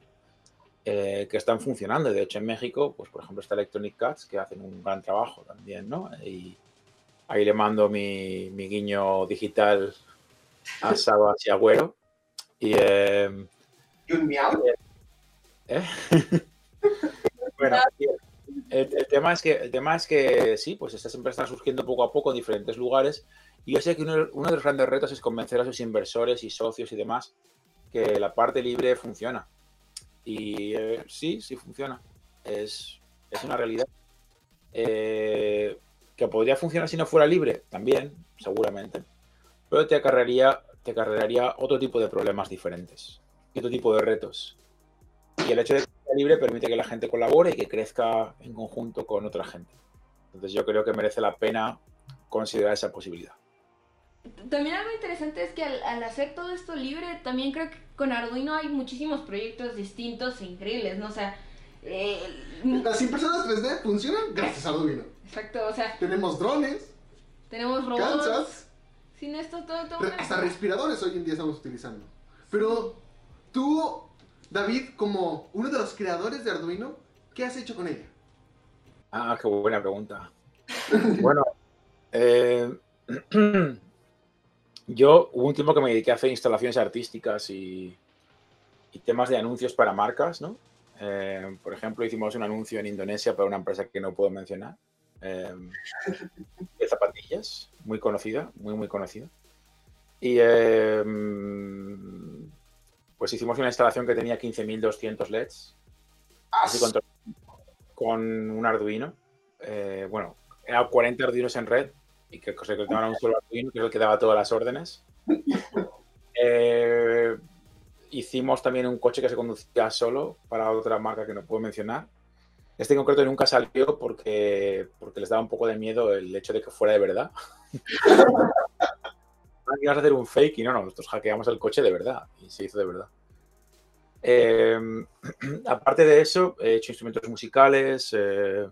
eh, que están funcionando. De hecho, en México, pues por ejemplo está Electronic Cats, que hacen un gran trabajo también, ¿no? Y ahí le mando mi, mi guiño digital a [LAUGHS] Sabas y Agüero. Y, eh, ¿Y un miau? ¿eh? [LAUGHS] bueno, [LAUGHS] el, el, tema es que, el tema es que sí, pues estas empresas están surgiendo poco a poco en diferentes lugares. Y yo sé que uno, uno de los grandes retos es convencer a sus inversores y socios y demás que la parte libre funciona. Y eh, sí, sí funciona. Es, es una realidad. Eh, que podría funcionar si no fuera libre, también, seguramente. Pero te acarrearía, te otro tipo de problemas diferentes, otro tipo de retos. Y el hecho de que sea libre permite que la gente colabore y que crezca en conjunto con otra gente. Entonces yo creo que merece la pena considerar esa posibilidad. También algo interesante es que al, al, hacer todo esto libre, también creo que con Arduino hay muchísimos proyectos distintos e increíbles, ¿no? O sea, eh, las impresoras 3D funcionan gracias a Arduino. Exacto, o sea, tenemos drones, tenemos robots. Kansas, sin esto todo, todo re hasta respiradores hoy en día estamos utilizando. Pero tú, David, como uno de los creadores de Arduino, ¿qué has hecho con ella? Ah, qué buena pregunta. [LAUGHS] bueno, eh, [CLEARS THROAT] Yo hubo un tiempo que me dediqué a hacer instalaciones artísticas y, temas de anuncios para marcas, ¿no? Eh, por ejemplo, hicimos un anuncio en Indonesia para una empresa que no puedo mencionar, eh, de zapatillas, muy conocida, muy, muy conocida. Y eh, pues hicimos una instalación que tenía 15.200 LEDs, así con, con, un Arduino. Eh, bueno, eran 40 Arduinos en red y que se a un solo Arduino, que es el que daba todas las órdenes. Eh, hicimos también un coche que se conducía solo para otra marca que no puedo mencionar. Este en concreto nunca salió porque, porque les daba un poco de miedo el hecho de que fuera de verdad. [LAUGHS] Ibas a hacer un fake y no, no, nosotros hackeamos el coche de verdad y se hizo de verdad. Eh, [CLEARS THROAT] aparte de eso, he hecho instrumentos musicales, eh,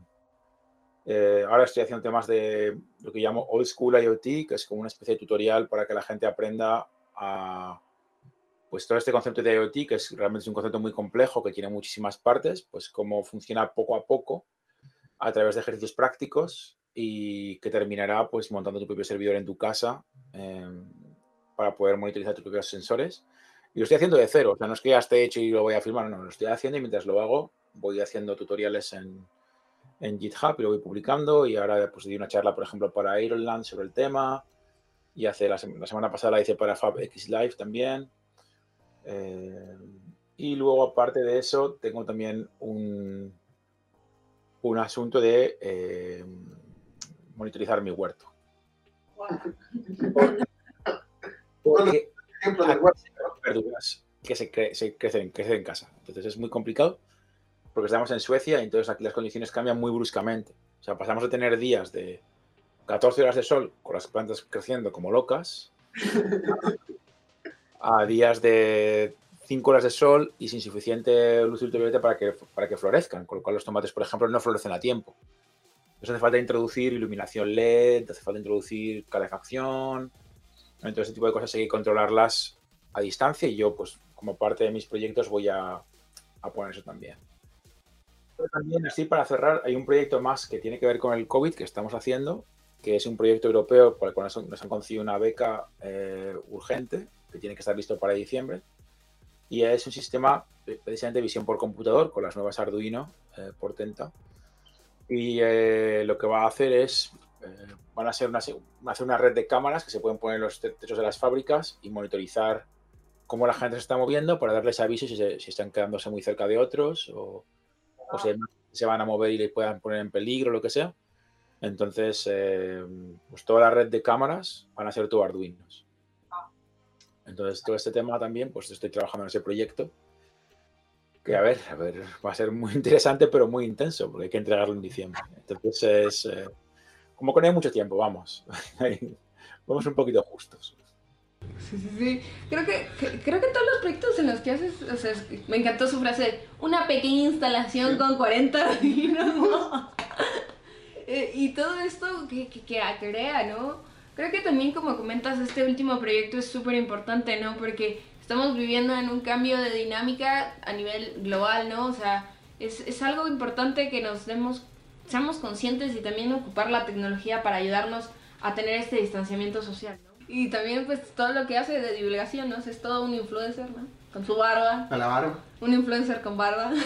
eh, ahora estoy haciendo temas de lo que llamo Old School IoT, que es como una especie de tutorial para que la gente aprenda a, pues todo este concepto de IoT, que es realmente un concepto muy complejo, que tiene muchísimas partes, pues cómo funciona poco a poco a través de ejercicios prácticos y que terminará pues montando tu propio servidor en tu casa eh, para poder monitorizar tus propios sensores. Y lo estoy haciendo de cero, o sea, no es que ya esté hecho y lo voy a firmar, no, lo estoy haciendo y mientras lo hago voy haciendo tutoriales en, en GitHub y lo voy publicando. Y ahora pues di una charla, por ejemplo, para Ironland sobre el tema. Y hace la, la semana pasada la hice para FabX Live también. Eh, y luego, aparte de eso, tengo también un, un asunto de eh, monitorizar mi huerto. Porque [LAUGHS] verduras que se, cre se crecen, crecen en casa. Entonces es muy complicado porque estamos en Suecia y entonces aquí las condiciones cambian muy bruscamente. O sea, pasamos de tener días de 14 horas de sol con las plantas creciendo como locas [LAUGHS] a días de 5 horas de sol y sin suficiente luz ultravioleta para que, para que florezcan, con lo cual los tomates, por ejemplo, no florecen a tiempo. Entonces hace falta introducir iluminación LED, hace falta introducir calefacción, entonces ese tipo de cosas hay que controlarlas a distancia y yo, pues, como parte de mis proyectos voy a, a poner eso también también, así para cerrar, hay un proyecto más que tiene que ver con el COVID que estamos haciendo, que es un proyecto europeo por el cual nos han concedido una beca eh, urgente que tiene que estar listo para diciembre. Y es un sistema precisamente de visión por computador con las nuevas Arduino eh, por. Y eh, lo que va a hacer es, eh, van a hacer una red de cámaras que se pueden poner en los techos de las fábricas y monitorizar cómo la gente se está moviendo para darles avisos si, se, si están quedándose muy cerca de otros o, o se, se, van a mover y les puedan poner en peligro, lo que sea. Entonces, eh, pues toda la red de cámaras van a ser todo Arduinos. Entonces, todo este tema también, pues estoy trabajando en ese proyecto. Que a ver, a ver, va a ser muy [LAUGHS] interesante, pero muy intenso, porque hay que entregarlo en diciembre. Entonces, es eh, como que no hay mucho tiempo, vamos. [LAUGHS] vamos un poquito justos. Sí, sí, sí. Creo que, creo que todos los proyectos en los que haces, o sea, me encantó su frase, una pequeña instalación con 40 ¿no? [LAUGHS] Eh, y todo esto que, que, que crea, ¿no? Creo que también, como comentas, este último proyecto es súper importante, ¿no? Porque estamos viviendo en un cambio de dinámica a nivel global, ¿no? O sea, es, es algo importante que nos demos, seamos conscientes y también ocupar la tecnología para ayudarnos a tener este distanciamiento social. Y también, pues, todo lo que hace de divulgación, ¿no? es todo un influencer, ¿no? Con su barba. Con la barba. Un influencer con barba. [LAUGHS]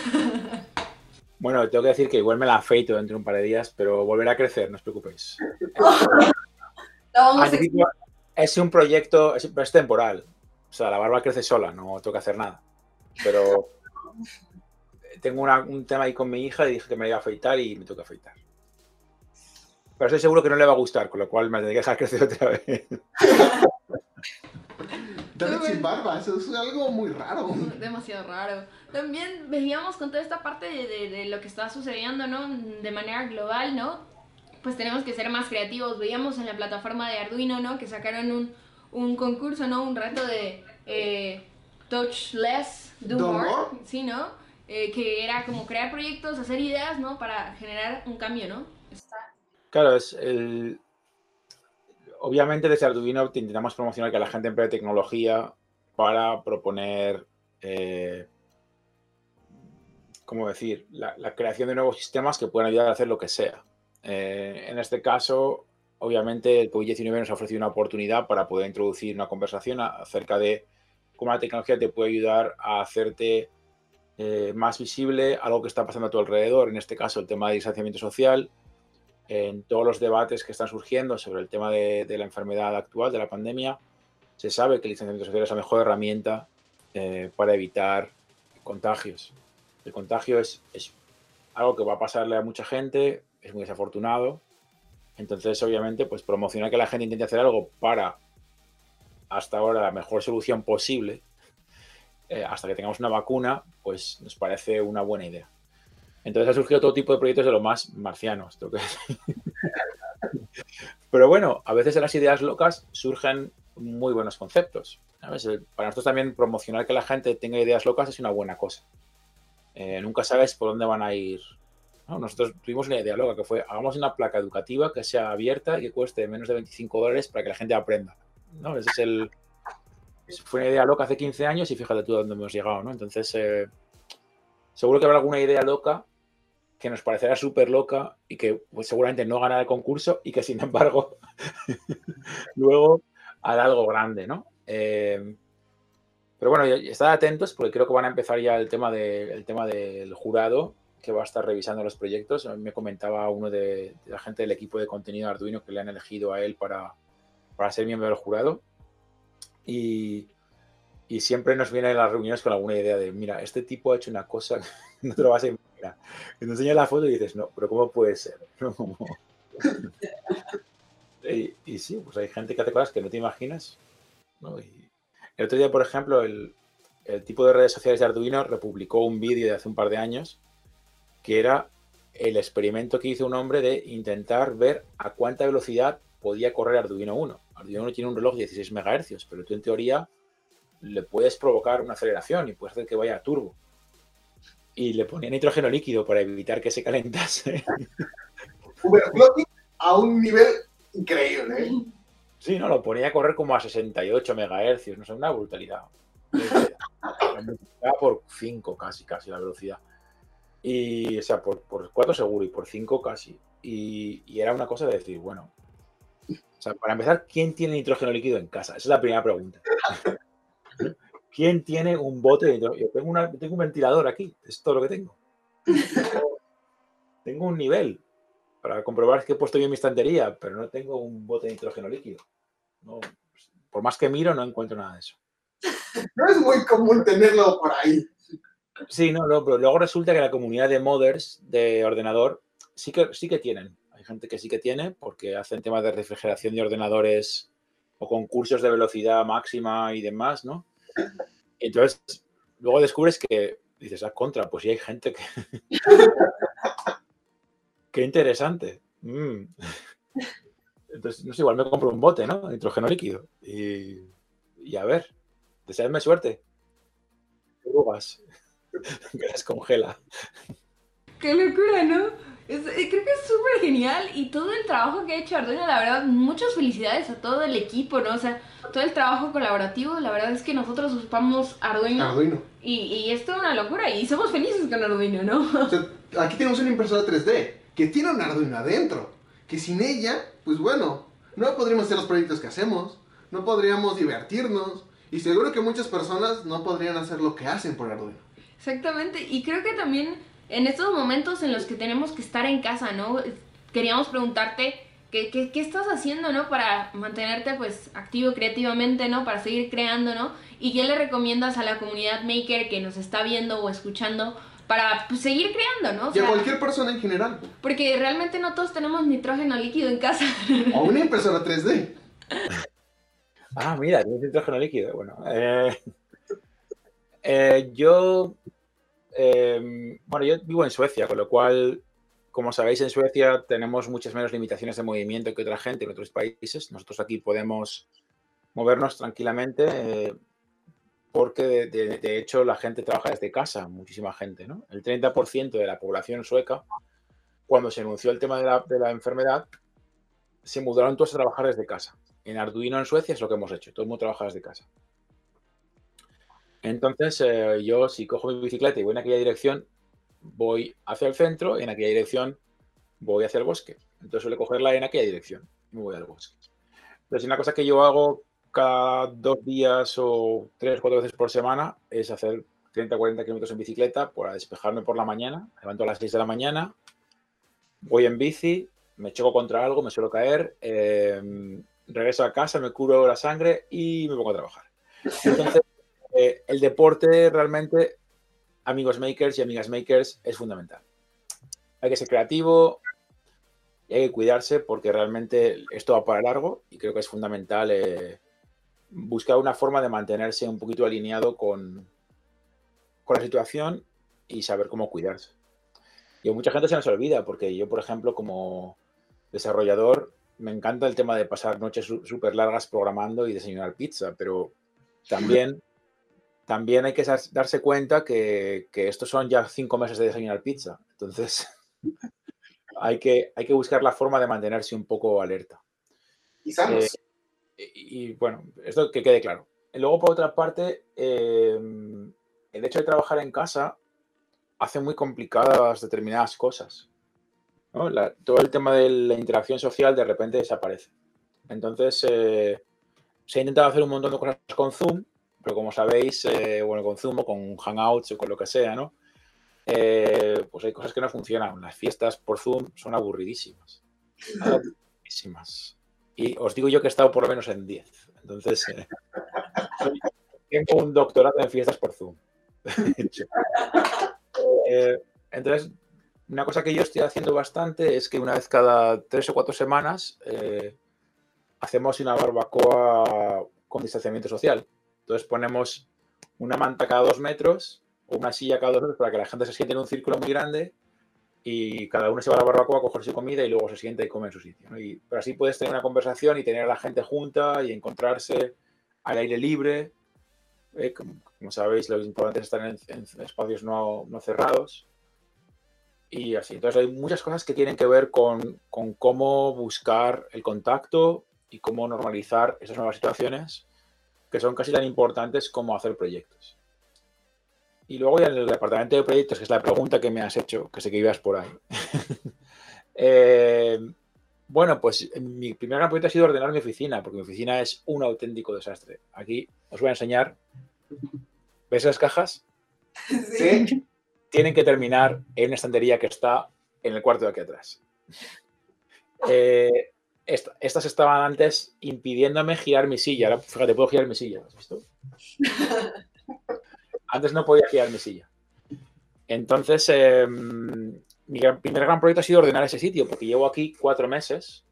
Bueno, tengo que decir que igual me la afeito dentro de un par de días, pero volverá a crecer, no os preocupéis. [LAUGHS] es un proyecto, es, es, temporal. O sea, la barba crece sola, no tengo que hacer nada. Pero [LAUGHS] tengo un tema ahí con mi hija y dije que me iba a afeitar y me tengo que afeitar. Pero estoy seguro que no le va a gustar, con lo cual me tendré que dejar crecer otra vez. [LAUGHS] Sin barba, eso es algo muy raro. Demasiado raro. También veíamos con toda esta parte de, de, lo que está sucediendo, ¿no? De manera global, ¿no? Pues tenemos que ser más creativos. Veíamos en la plataforma de Arduino, ¿no? Que sacaron un, un concurso, ¿no? Un reto de eh, touch less, do, more. Sí, ¿no? Eh, que era como crear proyectos, hacer ideas, ¿no? Para generar un cambio, ¿no? Está... Claro, es el, obviamente desde Arduino intentamos promocionar que la gente emplee tecnología para proponer, eh, ¿cómo decir?, la, creación de nuevos sistemas que puedan ayudar a hacer lo que sea. Eh, en este caso, obviamente, el COVID-19 nos ha ofrecido una oportunidad para poder introducir una conversación acerca de cómo la tecnología te puede ayudar a hacerte eh, más visible algo que está pasando a tu alrededor, en este caso el tema de distanciamiento social, en todos los debates que están surgiendo sobre el tema de, la enfermedad actual, de la pandemia, se sabe que el distanciamiento social es la mejor herramienta eh, para evitar contagios. El contagio es, algo que va a pasarle a mucha gente, es muy desafortunado. Entonces, obviamente, pues promocionar que la gente intente hacer algo para, hasta ahora, la mejor solución posible, eh, hasta que tengamos una vacuna, pues nos parece una buena idea. Entonces ha surgido todo tipo de proyectos de lo más marcianos. [LAUGHS] Pero bueno, a veces en las ideas locas surgen muy buenos conceptos. Para nosotros también promocionar que la gente tenga ideas locas es una buena cosa. Eh, nunca sabes por dónde van a ir. Nosotros tuvimos una idea loca que fue, hagamos una placa educativa que sea abierta y que cueste menos de 25 dólares para que la gente aprenda. ¿no? Ese es el... Fue una idea loca hace 15 años y fíjate tú dónde hemos llegado. ¿no? Entonces, eh, seguro que habrá alguna idea loca que nos parecerá súper loca y que pues, seguramente no ganará el concurso y que sin embargo [LAUGHS] luego hará algo grande, ¿no? Eh, pero bueno, estad atentos porque creo que van a empezar ya el tema, de, tema del jurado que va a estar revisando los proyectos. Me comentaba uno de, la gente del equipo de contenido de Arduino que le han elegido a él para, para ser miembro del jurado. Y, y siempre nos viene a las reuniones con alguna idea de, mira, este tipo ha hecho una cosa, [LAUGHS] no te lo vas a imaginar. [LAUGHS] Y te enseñas la foto y dices, no, pero ¿cómo puede ser? [LAUGHS] y, y, sí, pues hay gente que hace cosas que no te imaginas. ¿no? Y el otro día, por ejemplo, el, el tipo de redes sociales de Arduino republicó un vídeo de hace un par de años que era el experimento que hizo un hombre de intentar ver a cuánta velocidad podía correr Arduino 1. Arduino 1 tiene un reloj de 16 MHz, pero tú en teoría le puedes provocar una aceleración y puedes hacer que vaya a turbo. Y le ponía nitrógeno líquido para evitar que se calentase. [LAUGHS] a un nivel increíble. ¿eh? Sí, no, lo ponía a correr como a 68 MHz, no sé, una brutalidad. por 5 casi, casi la velocidad. Y, o sea, por, por 4 seguro y por 5 casi. Y, y, era una cosa de decir, bueno, o sea, para empezar, ¿quién tiene nitrógeno líquido en casa? Esa es la primera pregunta. [LAUGHS] ¿Quién tiene un bote de Yo tengo, tengo un ventilador aquí, es todo lo que tengo. [LAUGHS] tengo un nivel para comprobar que he puesto bien mi estantería, pero no tengo un bote de nitrógeno líquido. por más que miro, no encuentro nada de eso. [LAUGHS] No es muy común tenerlo por ahí. Sí, no, pero luego resulta que la comunidad de modders de ordenador sí que, sí que tienen. Hay gente que sí que tiene porque hacen temas de refrigeración de ordenadores o concursos de velocidad máxima y demás, ¿no? Entonces, luego descubres que dices, ah, contra, pues sí hay gente que... [LAUGHS] Qué interesante. Mm. Entonces, no sé, igual me compro un bote, ¿no? Nitrógeno líquido. Y, y a ver, deseadme suerte. Burbujas. [LAUGHS] que las congela. Qué locura, ¿no? Es- eh, creo que es súper genial y todo el trabajo que ha hecho Arduino, la verdad, muchas felicidades a todo el equipo, ¿no? O sea, todo el trabajo colaborativo, la verdad es que nosotros ocupamos Arduino, Arduino. Y, y es toda una locura y somos felices con Arduino, ¿no? O sea, aquí tenemos una impresora 3D que tiene un Arduino adentro. Que sin ella, pues bueno, no podríamos hacer los proyectos que hacemos, no podríamos divertirnos. Y seguro que muchas personas no podrían hacer lo que hacen por Arduino. Exactamente, y creo que también en estos momentos en los que tenemos que estar en casa, ¿no? Queríamos preguntarte qué, qué, qué estás haciendo, ¿no? Para mantenerte pues activo creativamente, ¿no? Para seguir creando, ¿no? Y qué le recomiendas a la comunidad maker que nos está viendo o escuchando para pues, seguir creando, ¿no? O Y a cualquier persona en general. porque realmente no todos tenemos nitrógeno líquido en casa. O una impresora 3D. Ah, mira, tienes nitrógeno líquido. Bueno, eh, eh, yo, eh, bueno, yo vivo en Suecia, con lo cual, como sabéis, en Suecia tenemos muchas menos limitaciones de movimiento que otra gente en otros países. Nosotros aquí podemos movernos tranquilamente eh, porque, de hecho, la gente trabaja desde casa, muchísima gente, ¿no? El 30% de la población sueca, cuando se anunció el tema de la, de la enfermedad, se mudaron todos a trabajar desde casa. En Arduino en Suecia es lo que hemos hecho, todo el mundo trabaja desde casa. Entonces, eh, yo si cojo mi bicicleta y voy en aquella dirección, voy hacia el centro y en aquella dirección voy hacia el bosque. Entonces suele cogerla en aquella dirección y me voy al bosque. Entonces, una cosa que yo hago cada dos días o tres, cuatro veces por semana es hacer 30 40 kilómetros en bicicleta para despejarme por la mañana. Me levanto a las 6 de la mañana, voy en bici, me choco contra algo, me suelo caer, eh, regreso a casa, me curo la sangre y me pongo a trabajar. Entonces, eh, el deporte realmente, amigos makers y amigas makers, es fundamental. Hay que ser creativo y hay que cuidarse porque realmente esto va para largo y creo que es fundamental eh, buscar una forma de mantenerse un poquito alineado con, con la situación y saber cómo cuidarse. Y a mucha gente se nos olvida porque yo, por ejemplo, como desarrollador, me encanta el tema de pasar noches súper largas programando y desayunar pizza, pero también, también hay que darse cuenta que, que estos son ya cinco meses de desayunar pizza. Entonces, [LAUGHS] hay que, hay que buscar la forma de mantenerse un poco alerta. Y sanos. Eh, y, y, bueno, esto que quede claro. Luego, por otra parte, eh, el hecho de trabajar en casa hace muy complicadas determinadas cosas. ¿no? La- todo el tema de la interacción social de repente desaparece. Entonces, eh, se ha intentado hacer un montón de cosas con Zoom, pero como sabéis, eh, bueno, con Zoom o con Hangouts o con lo que sea, ¿no? Eh, pues hay cosas que no funcionan. Las fiestas por Zoom son aburridísimas. Aburridísimas. Y os digo yo que he estado por lo menos en 10. Entonces, eh, tengo un doctorado en fiestas por Zoom. [LAUGHS] Eh, entonces, una cosa que yo estoy haciendo bastante es que una vez cada tres o cuatro semanas eh, hacemos una barbacoa con distanciamiento social. Entonces ponemos una manta cada dos metros o una silla cada dos metros para que la gente se siente en un círculo muy grande y cada uno se va a la barbacoa a coger su comida y luego se sienta y come en su sitio. ¿no? Y, pero así puedes tener una conversación y tener a la gente junta y encontrarse al aire libre. ¿eh? Como, como sabéis, lo importante es estar en, en espacios no, no cerrados. Y así. Entonces hay muchas cosas que tienen que ver con, con cómo buscar el contacto y cómo normalizar esas nuevas situaciones que son casi tan importantes como hacer proyectos. Y luego ya en el departamento de proyectos, que es la pregunta que me has hecho, que sé que ibas por ahí. [LAUGHS] Eh, bueno, pues mi primer gran proyecto ha sido ordenar mi oficina, porque mi oficina es un auténtico desastre. Aquí os voy a enseñar. ¿Ves las cajas? Sí. Tienen que terminar en una estantería que está en el cuarto de aquí atrás. Eh, esta- estas estaban antes impidiéndome girar mi silla. Ahora, fíjate, puedo girar mi silla. ¿Has visto? [LAUGHS] Antes no podía girar mi silla. Entonces, eh, mi gran- primer gran proyecto ha sido ordenar ese sitio, porque llevo aquí cuatro meses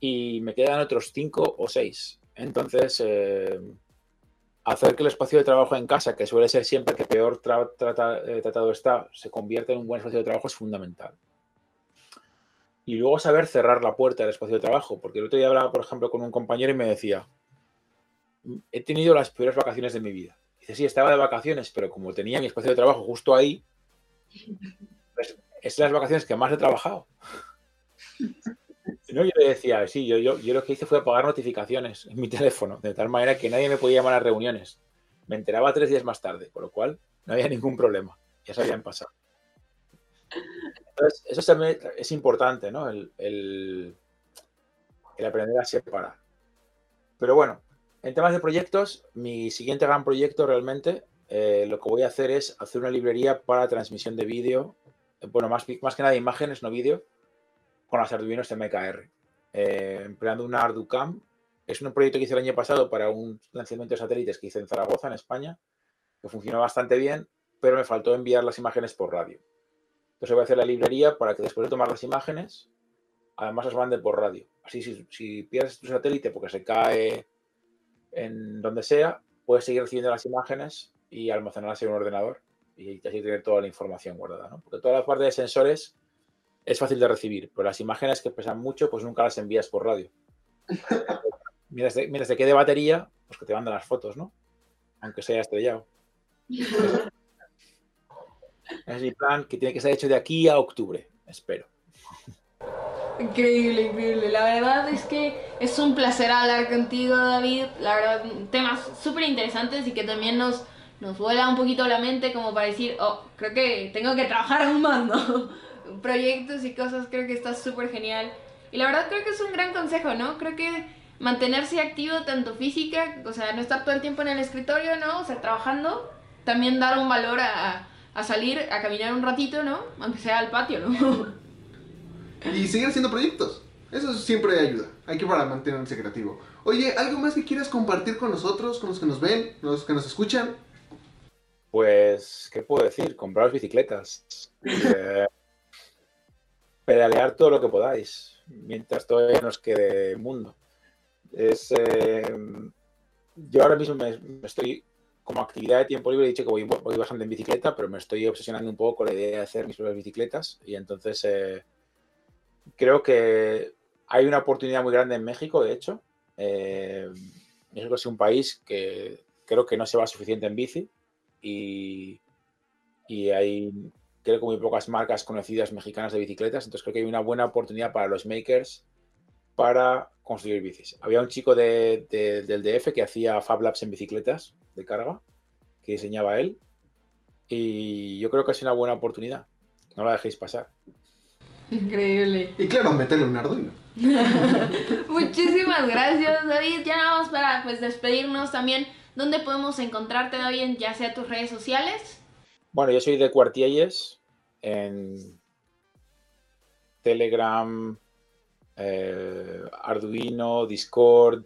y me quedan otros cinco o seis. Entonces, eh, hacer que el espacio de trabajo en casa, que suele ser siempre que peor tra- eh, tratado está, se convierta en un buen espacio de trabajo es fundamental. Y luego saber cerrar la puerta del espacio de trabajo, porque el otro día hablaba, por ejemplo, con un compañero y me decía, he tenido las peores vacaciones de mi vida. Dice, sí, estaba de vacaciones, pero como tenía mi espacio de trabajo justo ahí, pues es las vacaciones que más he trabajado. No, yo le decía, sí, yo, yo, yo lo que hice fue apagar notificaciones en mi teléfono, de tal manera que nadie me podía llamar a reuniones. Me enteraba tres días más tarde, con lo cual no había ningún problema. Ya se habían pasado. Entonces, eso también es importante, ¿no? El, aprender a separar. Pero bueno, en temas de proyectos, mi siguiente gran proyecto realmente, eh, lo que voy a hacer es hacer una librería para transmisión de vídeo, bueno, más, más que nada imágenes, no vídeo, con las Arduinos MKR, eh, empleando una ArduCam. Es un proyecto que hice el año pasado para un lanzamiento de satélites que hice en Zaragoza, en España, que funcionó bastante bien, pero me faltó enviar las imágenes por radio. Entonces voy a hacer la librería para que después de tomar las imágenes, además las mande por radio. Así, si, si pierdes tu satélite porque se cae en donde sea, puedes seguir recibiendo las imágenes y almacenarlas en un ordenador y así tener toda la información guardada. ¿no? Porque toda la parte de sensores es fácil de recibir, pero las imágenes que pesan mucho, pues nunca las envías por radio. [LAUGHS] mientras, te, mientras te quede batería, pues que te mandan las fotos, ¿no? Aunque sea estrellado. [LAUGHS] Es mi plan que tiene que ser hecho de aquí a octubre, espero. Increíble, increíble. La verdad es que es un placer hablar contigo, David. La verdad, temas súper interesantes y que también nos, nos vuela un poquito la mente como para decir, oh, creo que tengo que trabajar aún más, ¿no? [LAUGHS] Proyectos y cosas, creo que está súper genial. Y la verdad creo que es un gran consejo, ¿no? Creo que mantenerse activo tanto física, o sea, no estar todo el tiempo en el escritorio, ¿no? O sea, trabajando, también dar un valor a, a salir a caminar un ratito, ¿no? Aunque sea al patio, ¿no? y seguir haciendo proyectos. Eso siempre ayuda. Hay que para mantenerse creativo. Oye, ¿algo más que quieras compartir con nosotros, con los que nos ven, los que nos escuchan? Pues, ¿qué puedo decir? Compraros bicicletas. Eh, pedalear todo lo que podáis, mientras todavía nos quede mundo. Es, eh, yo ahora mismo me, me, estoy, como actividad de tiempo libre, he dicho que voy, voy, bastante en bicicleta, pero me estoy obsesionando un poco con la idea de hacer mis propias bicicletas y entonces... Eh, creo que hay una oportunidad muy grande en México, de hecho. Eh, México es un país que creo que no se va suficiente en bici y, y, hay creo que muy pocas marcas conocidas mexicanas de bicicletas, entonces creo que hay una buena oportunidad para los makers para construir bicis. Había un chico de, de, del DF que hacía Fab Labs en bicicletas de carga, que diseñaba él, y yo creo que es una buena oportunidad. No la dejéis pasar. Increíble. Y claro, meterle un Arduino. [LAUGHS] Muchísimas gracias, David. Ya vamos para pues despedirnos también. ¿Dónde podemos encontrarte, David, ya sea tus redes sociales? Bueno, yo soy de Cuartielles en Telegram, eh, Arduino, Discord,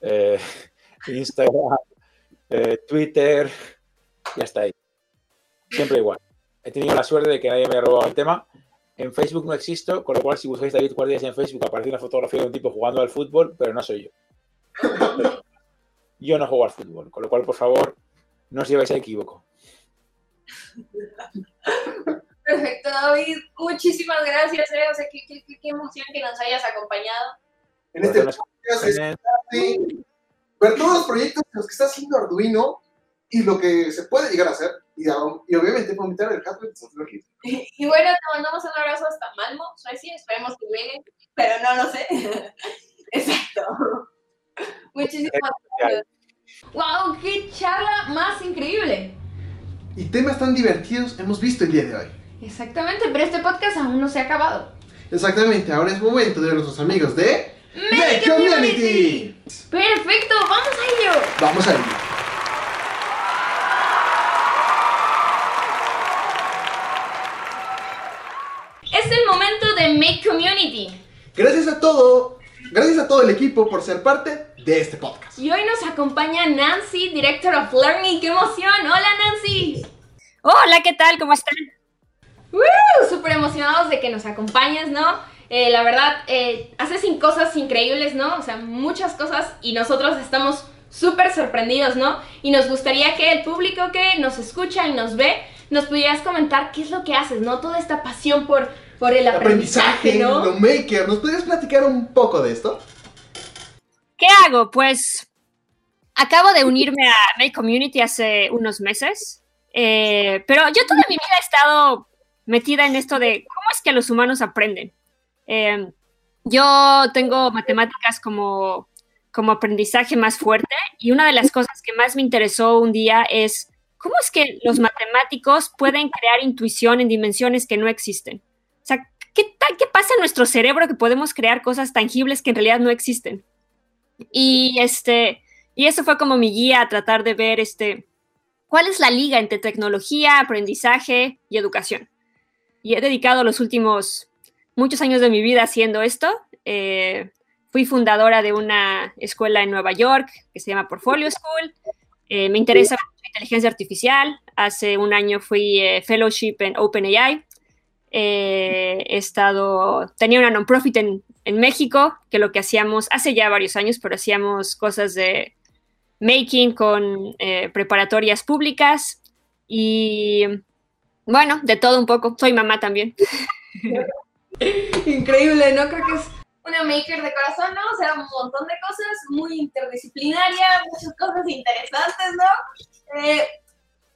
eh, [LAUGHS] Instagram, eh, Twitter, ya está ahí. Siempre igual. He tenido la suerte de que nadie me ha robado el tema en Facebook no existo, con lo cual si buscáis David Guardias en Facebook aparece una fotografía de un tipo jugando al fútbol, pero no soy yo. Yo no juego al fútbol, con lo cual, por favor, no os lleváis a equívoco. [LAUGHS] Perfecto, David. Muchísimas gracias. Eh. O sea, qué, qué, qué, emoción que nos hayas acompaado. En este podcast es ver todos los proyectos en los que está haciendo Arduino y lo que se puede llegar a hacer. Y, y obviamente fomentar el hardware de y, y bueno, te mandamos un abrazo hasta Malmo, Suecia. Esperemos que llegue, pero no lo sé. [LAUGHS] Exacto. Muchísimas gracias. ¡Wow! ¡Qué charla más increíble! Y temas tan divertidos hemos visto el día de hoy. Exactamente, pero este podcast aún no se ha acabado. Exactamente, ahora es momento de nuestros amigos de Make Community. Perfecto, vamos a ello. Vamos a ello. Es el momento de Make Community. Gracias a todo, gracias a todo el equipo por ser parte de este podcast. Y hoy nos acompaña Nancy, Director of Learning. ¡Qué emoción! ¡Hola, Nancy! Hola, ¿qué tal? ¿Cómo están? ¡Woo! Súper emocionados de que nos acompañes, ¿no? Eh, la verdad, eh, haces cosas increíbles, ¿no? O sea, muchas cosas y nosotros estamos súper sorprendidos, ¿no? Y nos gustaría que el público que nos escucha y nos ve nos pudieras comentar qué es lo que haces, ¿no? Toda esta pasión por, por el aprendizaje, Aprendizaje, ¿no? lo maker. ¿Nos podrías platicar un poco de esto? ¿Qué hago? Pues acabo de unirme a Make Community hace unos meses, eh, pero yo toda mi vida he estado metida en esto de cómo es que los humanos aprenden. Eh, yo tengo matemáticas como, como aprendizaje más fuerte y una de las cosas que más me interesó un día es cómo es que los matemáticos pueden crear intuición en dimensiones que no existen. O sea, ¿qué, qué pasa en nuestro cerebro que podemos crear cosas tangibles que en realidad no existen? Y, este, y eso fue como mi guía a tratar de ver este, cuál es la liga entre tecnología, aprendizaje y educación. Y he dedicado los últimos muchos años de mi vida haciendo esto. Eh, fui fundadora de una escuela en Nueva York que se llama Portfolio School. Eh, me interesa la inteligencia artificial. Hace un año fui eh, fellowship en OpenAI. he estado, tenía una non-profit en, en, México, que lo que hacíamos hace ya varios años, pero hacíamos cosas de making con preparatorias públicas y bueno, de todo un poco. Soy mamá también. Increíble, ¿no? Creo que es una maker de corazón, ¿no? O sea, un montón de cosas, muy interdisciplinaria, muchas cosas interesantes, ¿no? Eh,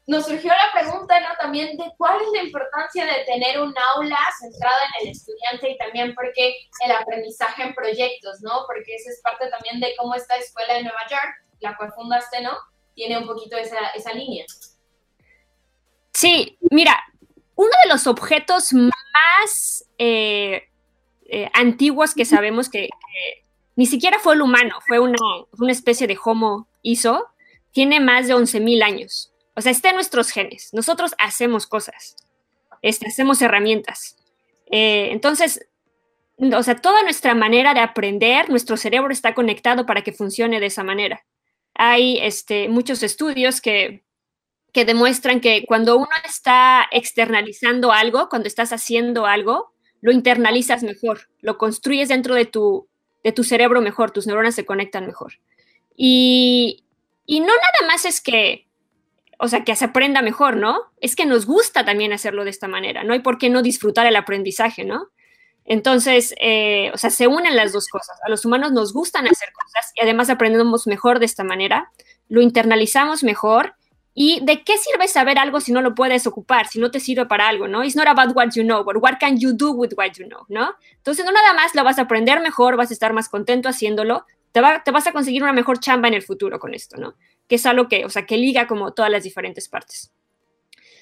nos surgió la pregunta, ¿no? También de cuál es la importancia de tener un aula centrada en el estudiante y también porque el aprendizaje en proyectos, ¿no? Porque esa es parte también de cómo esta escuela de Nueva York, la cual fundaste, ¿no? Tiene un poquito esa, esa línea. Sí, mira, uno de los objetos más eh, eh, antiguos que sabemos que, ni siquiera fue el humano, fue una, especie de Homo hizo, tiene más de 11.000 años. O sea, está en nuestros genes. Nosotros hacemos cosas, este, hacemos herramientas. Eh, entonces, o sea, toda nuestra manera de aprender, nuestro cerebro está conectado para que funcione de esa manera. Hay este, muchos estudios que que demuestran que cuando uno está externalizando algo, cuando estás haciendo algo, lo internalizas mejor, lo construyes dentro de tu, de tu cerebro mejor, tus neuronas se conectan mejor. Y, y no nada más es que, o sea, que se aprenda mejor, ¿no? Es que nos gusta también hacerlo de esta manera, no hay por qué no disfrutar el aprendizaje, ¿no? Entonces, eh, o sea, se unen las dos cosas. A los humanos nos gustan hacer cosas y además aprendemos mejor de esta manera, lo internalizamos mejor ¿Y de qué sirve saber algo si no lo puedes ocupar, si no te sirve para algo, ¿no? It's not about what you know, but what can you do with what you know, ¿no? Entonces, no nada más lo vas a aprender mejor, vas a estar más contento haciéndolo, te, te vas a conseguir una mejor chamba en el futuro con esto, ¿no? Que es algo que, o sea, que liga como todas las diferentes partes.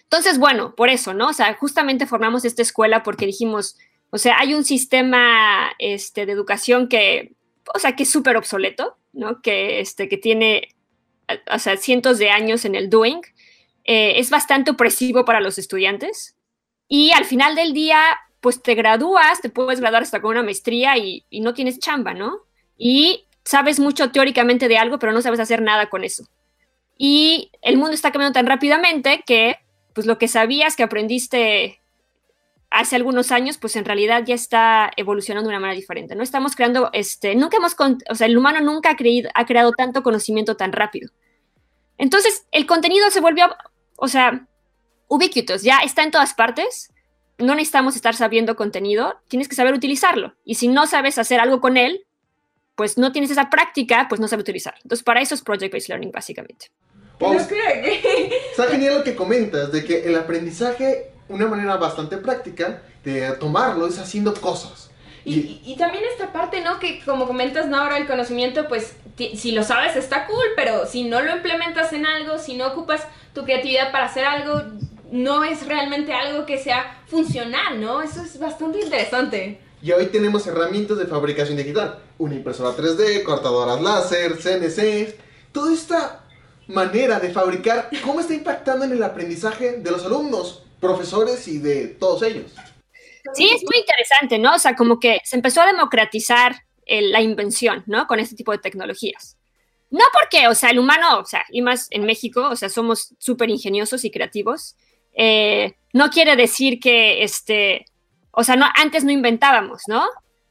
Entonces, bueno, por eso, ¿no? O sea, justamente formamos esta escuela porque dijimos, o sea, hay un sistema este, de educación que, o sea, que es súper obsoleto, ¿no? Que, este, que tiene o cientos de años en el doing, eh, es bastante opresivo para los estudiantes. Y al final del día, pues te gradúas, te puedes graduar hasta con una maestría y, y no tienes chamba, ¿no? Y sabes mucho teóricamente de algo, pero no sabes hacer nada con eso. Y el mundo está cambiando tan rápidamente que, pues lo que sabías que aprendiste hace algunos años, pues en realidad ya está evolucionando de una manera diferente, ¿no? Estamos creando, este, nunca hemos, o sea, el humano nunca ha, creído, ha creado tanto conocimiento tan rápido. Entonces, el contenido se volvió, o sea, ubiquitous, ya está en todas partes, no necesitamos estar sabiendo contenido, tienes que saber utilizarlo. Y si no sabes hacer algo con él, pues no tienes esa práctica, pues no sabes utilizarlo. Entonces, para eso es Project Based Learning, básicamente. Está genial lo que comentas, de que el aprendizaje una manera bastante práctica de tomarlo es haciendo cosas. Y, y, también esta parte, ¿no? Que como comentas, ¿no? Ahora el conocimiento, pues, si lo sabes está cool, pero si no lo implementas en algo, si no ocupas tu creatividad para hacer algo, no es realmente algo que sea funcional, ¿no? Eso es bastante interesante. Y hoy tenemos herramientas de fabricación digital. Una impresora 3D, cortadoras láser, CNC. Toda esta manera de fabricar, ¿cómo está impactando en el aprendizaje de los alumnos? Profesores y de todos ellos. Sí, es muy interesante, ¿no? O sea, como que se empezó a democratizar la invención, ¿no? Con este tipo de tecnologías. No porque, o sea, el humano, o sea, y más en México, o sea, somos súper ingeniosos y creativos. Eh, no quiere decir que, este, o sea, no, antes no inventábamos, ¿no?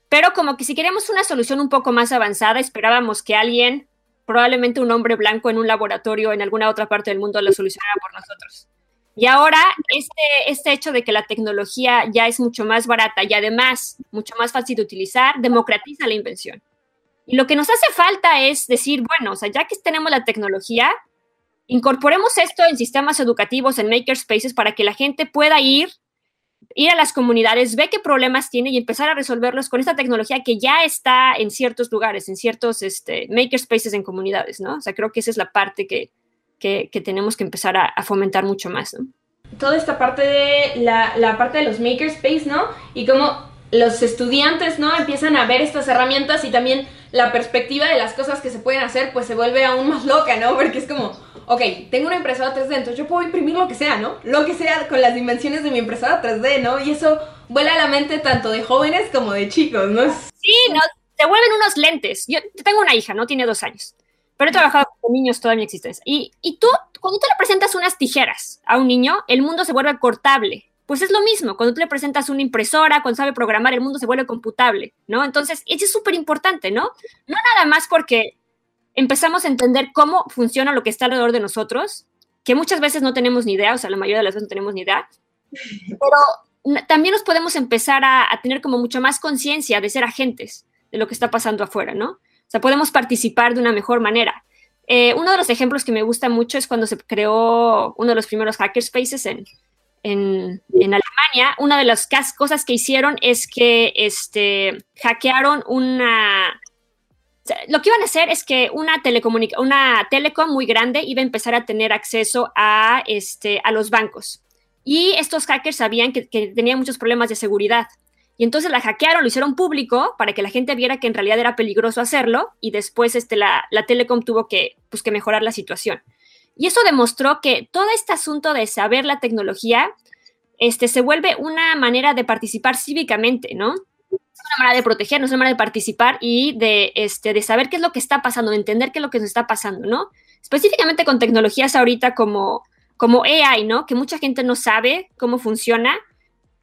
Pero como que si queríamos una solución un poco más avanzada, esperábamos que alguien, probablemente un hombre blanco en un laboratorio en alguna otra parte del mundo, lo solucionara por nosotros. Y ahora este, este hecho de que la tecnología ya es mucho más barata y además mucho más fácil de utilizar, democratiza la invención. Y lo que nos hace falta es decir, bueno, o sea, ya que tenemos la tecnología, incorporemos esto en sistemas educativos, en makerspaces, para que la gente pueda ir, ir a las comunidades, ve qué problemas tiene y empezar a resolverlos con esta tecnología que ya está en ciertos lugares, en ciertos este, makerspaces en comunidades, ¿no? O sea, creo que esa es la parte que, que, tenemos que empezar a, a, fomentar mucho más, ¿no? Toda esta parte de la, la parte de los makerspaces, ¿no? Y cómo los estudiantes, ¿no? Empiezan a ver estas herramientas y también la perspectiva de las cosas que se pueden hacer, pues se vuelve aún más loca, ¿no? Porque es como, ok, tengo una impresora 3D, entonces yo puedo imprimir lo que sea, ¿no? Lo que sea con las dimensiones de mi impresora 3D, ¿no? Y eso vuela a la mente tanto de jóvenes como de chicos, ¿no? Sí, no, te vuelven unos lentes. Yo tengo una hija, ¿no? Tiene dos años. Pero he trabajado con niños toda mi existencia. Y, y tú, cuando tú le presentas unas tijeras a un niño, el mundo se vuelve cortable. Pues es lo mismo, cuando tú le presentas una impresora, cuando sabe programar, el mundo se vuelve computable, ¿no? Entonces, eso es súper importante, ¿no? No nada más porque empezamos a entender cómo funciona lo que está alrededor de nosotros, que muchas veces no tenemos ni idea, o sea, la mayoría de las veces no tenemos ni idea, [LAUGHS] pero también nos podemos empezar a, tener como mucho más conciencia de ser agentes de lo que está pasando afuera, ¿no? O sea, podemos participar de una mejor manera. Eh, uno de los ejemplos que me gusta mucho es cuando se creó uno de los primeros hackerspaces en, en, Alemania, una de las cosas que hicieron es que este, hackearon una... lo que iban a hacer es que una, una telecom muy grande iba a empezar a tener acceso a, este, a los bancos. Y estos hackers sabían que, que tenían muchos problemas de seguridad. Y entonces la hackearon, lo hicieron público para que la gente viera que en realidad era peligroso hacerlo y después este, la, la telecom tuvo que, pues, que mejorar la situación. Y eso demostró que todo este asunto de saber la tecnología este, se vuelve una manera de participar cívicamente, ¿no? Es una manera de protegernos, una manera de participar y de, este, de saber qué es lo que está pasando, de entender qué es lo que nos está pasando, ¿no? Específicamente con tecnologías ahorita como, como AI, ¿no? Que mucha gente no sabe cómo funciona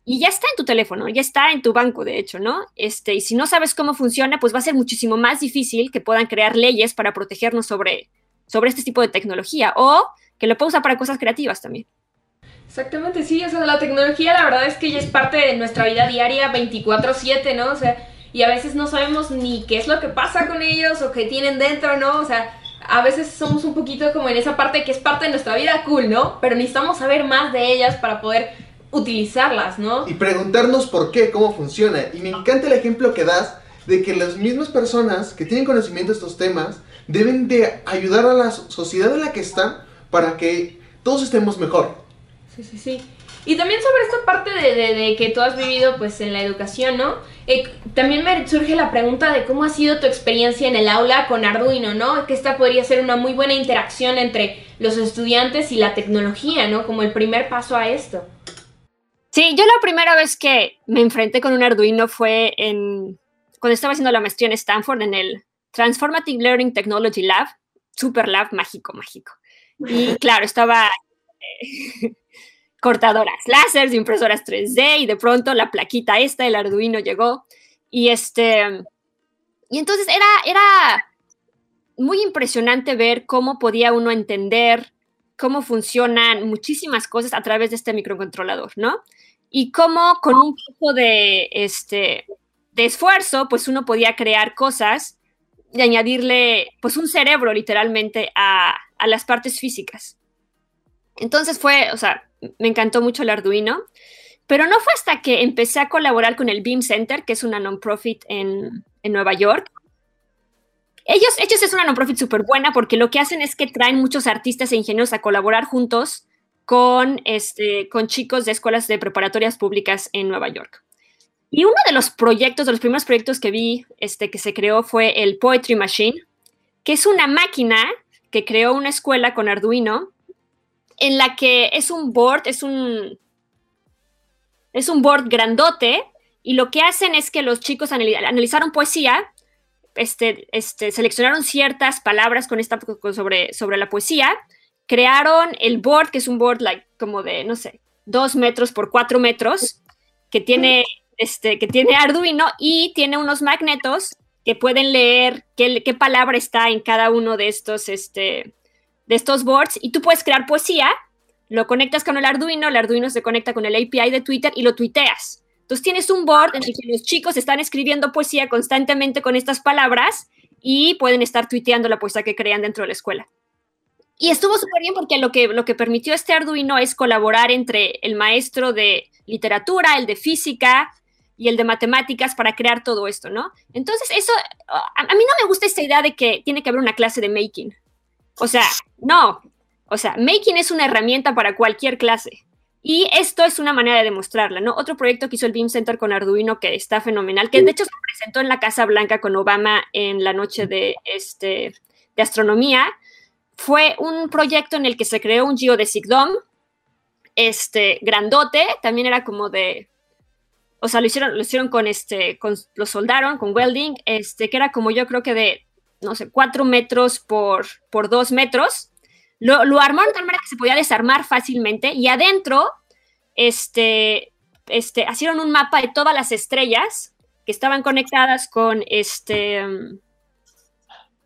y ya está en tu teléfono, ya está en tu banco, de hecho, ¿no? Este, y si no sabes cómo funciona, pues va a ser muchísimo más difícil que puedan crear leyes para protegernos sobre, sobre este tipo de tecnología o que lo pueda usar para cosas creativas también. Exactamente, sí, o sea, la tecnología la verdad es que ya es parte de nuestra vida diaria 24/7, ¿no? O sea, y a veces no sabemos ni qué es lo que pasa con ellos o qué tienen dentro, ¿no? O sea, a veces somos un poquito como en esa parte que es parte de nuestra vida cool, ¿no? Pero necesitamos saber más de ellas para poder utilizarlas, ¿no? Y preguntarnos por qué, cómo funciona. Y me encanta el ejemplo que das de que las mismas personas que tienen conocimiento de estos temas deben de ayudar a la sociedad en la que están para que todos estemos mejor. Sí, sí, sí. Y también sobre esta parte de, que tú has vivido pues en la educación, ¿no? Eh, también me surge la pregunta de cómo ha sido tu experiencia en el aula con Arduino, ¿no? Que esta podría ser una muy buena interacción entre los estudiantes y la tecnología, ¿no? Como el primer paso a esto. Sí, yo la primera vez que me enfrenté con un Arduino fue en cuando estaba haciendo la maestría en Stanford en el Transformative Learning Technology Lab, Super Lab, mágico, mágico. Y [LAUGHS] claro, estaba eh, [LAUGHS] cortadoras láser, impresoras 3D y de pronto la plaquita esta, el Arduino llegó y este y entonces era era muy impresionante ver cómo podía uno entender cómo funcionan muchísimas cosas a través de este microcontrolador, ¿no? Y cómo con un poco de este de esfuerzo, pues uno podía crear cosas y añadirle pues un cerebro literalmente a, a las partes físicas. Entonces fue, o sea, me encantó mucho el Arduino, pero no fue hasta que empecé a colaborar con el Beam Center, que es una non-profit en, Nueva York. Ellos, ellos es una non-profit súper buena porque lo que hacen es que traen muchos artistas e ingenieros a colaborar juntos con, este, con chicos de escuelas de preparatorias públicas en Nueva York. Y uno de los proyectos, de los primeros proyectos que vi este, que se creó fue el Poetry Machine, que es una máquina que creó una escuela con Arduino en la que es un board, es un, es un board grandote, y lo que hacen es que los chicos analizaron poesía, este, este, seleccionaron ciertas palabras con esta, sobre, sobre la poesía, crearon el board, que es un board like, como de, no sé, dos metros por cuatro metros, que tiene, este, que tiene Arduino y tiene unos magnetos que pueden leer qué, qué palabra está en cada uno de estos, este, de estos boards y tú puedes crear poesía, lo conectas con el Arduino, el Arduino se conecta con el API de Twitter y lo tuiteas. Entonces tienes un board en el que los chicos están escribiendo poesía constantemente con estas palabras y pueden estar tuiteando la poesía que crean dentro de la escuela. Y estuvo súper bien porque lo que, lo que permitió este Arduino es colaborar entre el maestro de literatura, el de física y el de matemáticas para crear todo esto, ¿no? Entonces, eso, a, mí no me gusta esta idea de que tiene que haber una clase de making. O sea, no. O sea, making es una herramienta para cualquier clase. Y esto es una manera de demostrarla, ¿no? Otro proyecto que hizo el Beam Center con Arduino que está fenomenal, que de hecho se presentó en la Casa Blanca con Obama en la noche de, este, de astronomía, fue un proyecto en el que se creó un geodesic dome, este, grandote, también era como de, o sea, lo hicieron, lo hicieron con este, con, lo soldaron con welding, este, que era como yo creo que de, no sé, cuatro metros por, por dos metros, lo, lo armaron de tal manera que se podía desarmar fácilmente y adentro, este, este, hicieron un mapa de todas las estrellas que estaban conectadas con este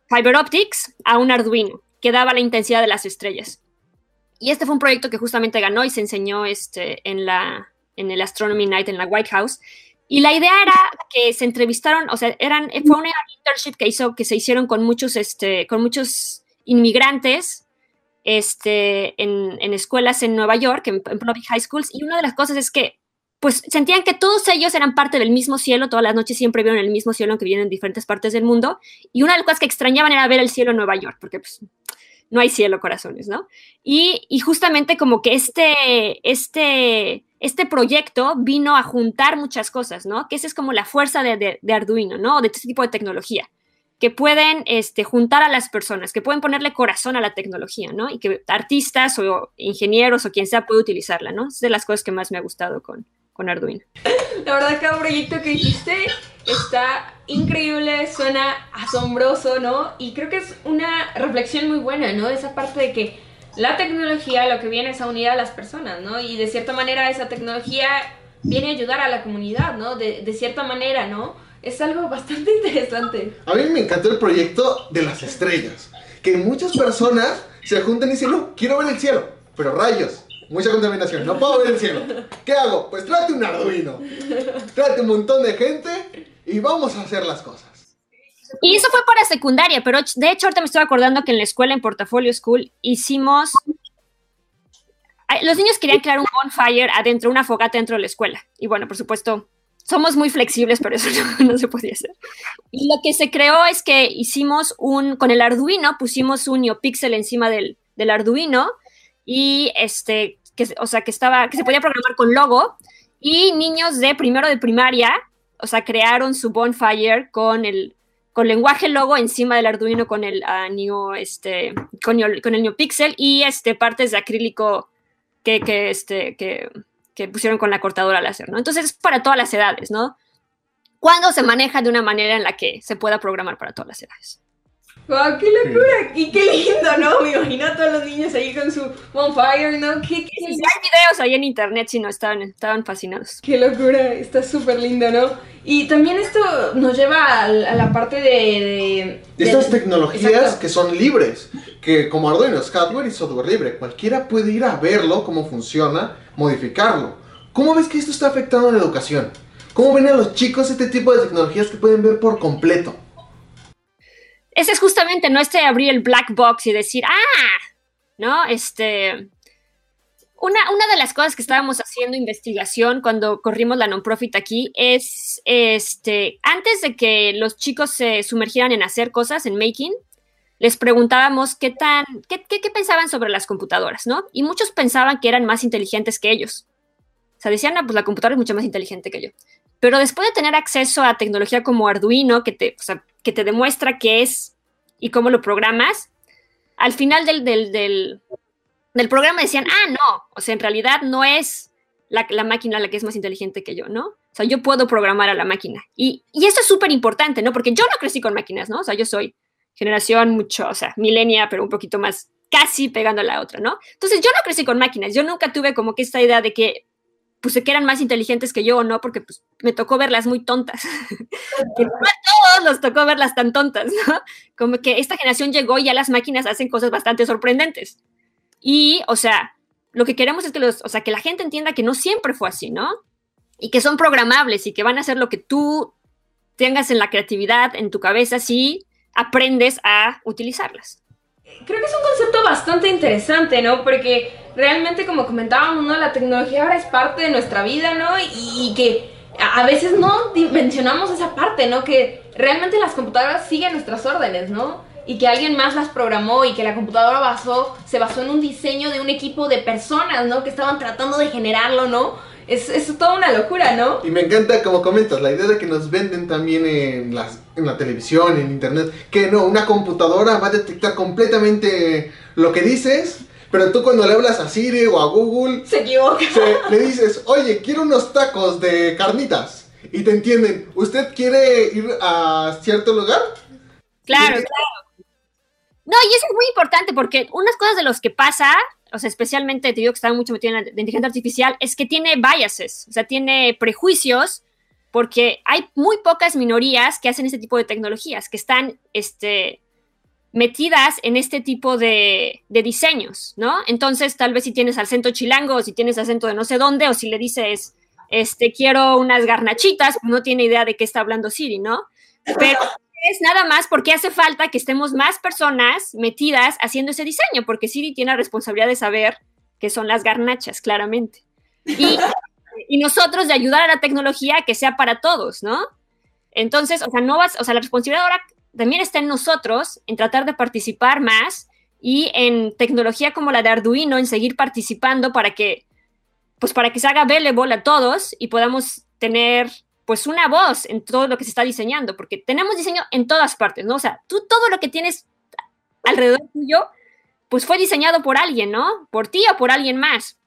fiber optics a un Arduino que daba la intensidad de las estrellas. Y este fue un proyecto que justamente ganó y se enseñó este, en, la, en el Astronomy Night en la White House. Y la idea era que se entrevistaron, o sea, eran, fue una internship que, hizo, que se hicieron con muchos, este, con muchos inmigrantes este, en, escuelas en Nueva York, en, public high schools, y una de las cosas es que pues sentían que todos ellos eran parte del mismo cielo, todas las noches siempre vieron el mismo cielo, aunque vienen en diferentes partes del mundo, y una de las cosas que extrañaban era ver el cielo en Nueva York, porque pues no hay cielo, corazones, ¿no? Y, justamente como que este, este, este proyecto vino a juntar muchas cosas, ¿no? Que esa es como la fuerza de, de Arduino, ¿no? De este tipo de tecnología que pueden este, juntar a las personas, que pueden ponerle corazón a la tecnología, ¿no? Y que artistas o ingenieros o quien sea puede utilizarla, ¿no? Es de las cosas que más me ha gustado con, con Arduino. La verdad, cada proyecto que dijiste está increíble, suena asombroso, ¿no? Y creo que es una reflexión muy buena, ¿no? Esa parte de que la tecnología lo que viene es a unir a las personas, ¿no? Y de cierta manera esa tecnología viene a ayudar a la comunidad, ¿no? De, de cierta manera, ¿no? Es algo bastante [LAUGHS] interesante. A mí me encantó el proyecto de las estrellas. Que muchas personas se juntan y dicen, no, quiero ver el cielo. Pero rayos, mucha contaminación, no puedo ver el cielo. ¿Qué hago? Pues tráete un Arduino. Tráete un montón de gente y vamos a hacer las cosas. Y eso fue para secundaria, pero de hecho ahorita me estoy acordando que en la escuela, en Portafolio School, hicimos... Los niños querían crear un bonfire adentro, una fogata dentro de la escuela. Y bueno, por supuesto, somos muy flexibles, pero eso [LAUGHS] no, se podía hacer. Y lo que se creó es que hicimos un, con el Arduino, pusimos un NeoPixel encima del, del Arduino y este, que, o sea, que estaba, que se podía programar con logo y niños de primero de primaria, o sea, crearon su bonfire con el, con lenguaje logo encima del Arduino con el uh, este, con, con, el NeoPixel y este, partes de acrílico que, que, este, que, que pusieron con la cortadora láser, ¿no? Entonces es para todas las edades, ¿no? Cuando se maneja de una manera en la que se pueda programar para todas las edades. ¡Wow, qué locura! Y qué lindo, ¿no? Me imagino a todos los niños ahí con su bonfire, ¿no? ¿Qué, qué hay videos ahí en internet, si no, estaban, estaban fascinados. Qué locura, está súper lindo, ¿no? Y también esto nos lleva a, la parte de... de, Estas tecnologías que son libres, que como Arduino es hardware y software libre, cualquiera puede ir a verlo, cómo funciona, modificarlo. ¿Cómo ves que esto está afectando a la educación? ¿Cómo ven a los chicos este tipo de tecnologías que pueden ver por completo? Ese es justamente, no este abrir el black box y decir, ah, ¿no? Este, una, una, de las cosas que estábamos haciendo investigación cuando corrimos la non-profit aquí es, este, antes de que los chicos se sumergieran en hacer cosas, en making, les preguntábamos qué tan, qué, qué, pensaban sobre las computadoras, ¿no? Y muchos pensaban que eran más inteligentes que ellos. O sea, decían, ah, pues la computadora es mucho más inteligente que yo. Pero después de tener acceso a tecnología como Arduino, que te, que te demuestra qué es y cómo lo programas, al final del, del, programa decían, ah, no, o sea, en realidad no es la, máquina la que es más inteligente que yo, ¿no? O sea, yo puedo programar a la máquina. Y, y esto es súper importante, ¿no? Porque yo no crecí con máquinas, ¿no? O sea, yo soy generación mucho, o sea, milenia, pero un poquito más casi pegando a la otra, ¿no? Entonces yo no crecí con máquinas, yo nunca tuve como que esta idea de que pues que eran más inteligentes que yo o no, porque pues me tocó verlas muy tontas. [LAUGHS] que no a todos nos tocó verlas tan tontas, ¿no? Como que esta generación llegó y ya las máquinas hacen cosas bastante sorprendentes. Y, o sea, lo que queremos es que los, o sea, que la gente entienda que no siempre fue así, ¿no? Y que son programables y que van a hacer lo que tú tengas en la creatividad, en tu cabeza, sí, aprendes a utilizarlas. Creo que es un concepto bastante interesante, ¿no? Porque realmente, como comentábamos, ¿no? La tecnología ahora es parte de nuestra vida, ¿no? Y, que a veces no dimensionamos esa parte, ¿no? Que realmente las computadoras siguen nuestras órdenes, ¿no? Y que alguien más las programó y que la computadora basó, se basó en un diseño de un equipo de personas, ¿no? Que estaban tratando de generarlo, ¿no? Es, es toda una locura, ¿no? Y me encanta, como comentas, la idea de que nos venden también en, las, en la televisión, en internet, que no, una computadora va a detectar completamente lo que dices, pero tú cuando le hablas a Siri o a Google, se equivoca. le dices, oye, quiero unos tacos de carnitas. Y te entienden, ¿usted quiere ir a cierto lugar? Claro, claro. No, y eso es muy importante porque unas cosas de los que pasa o sea, especialmente te digo que estaba mucho metido en la inteligencia artificial, es que tiene biases, o sea, tiene prejuicios, porque hay muy pocas minorías que hacen este tipo de tecnologías, que están este, metidas en este tipo de, diseños, ¿no? Entonces, tal vez si tienes acento chilango, o si tienes acento de no sé dónde, o si le dices, este, quiero unas garnachitas, no tiene idea de qué está hablando Siri, ¿no? Pero es nada más porque hace falta que estemos más personas metidas haciendo ese diseño, porque Siri tiene la responsabilidad de saber qué son las garnachas, claramente. Y, y nosotros de ayudar a la tecnología que sea para todos, ¿no? Entonces, o sea, no vas, o sea, la responsabilidad ahora también está en nosotros, en tratar de participar más y en tecnología como la de Arduino, en seguir participando para que, pues para que se haga available a todos y podamos tener pues una voz en todo lo que se está diseñando, porque tenemos diseño en todas partes, ¿no? O sea, tú todo lo que tienes alrededor tuyo, pues fue diseñado por alguien, ¿no? Por ti o por alguien más.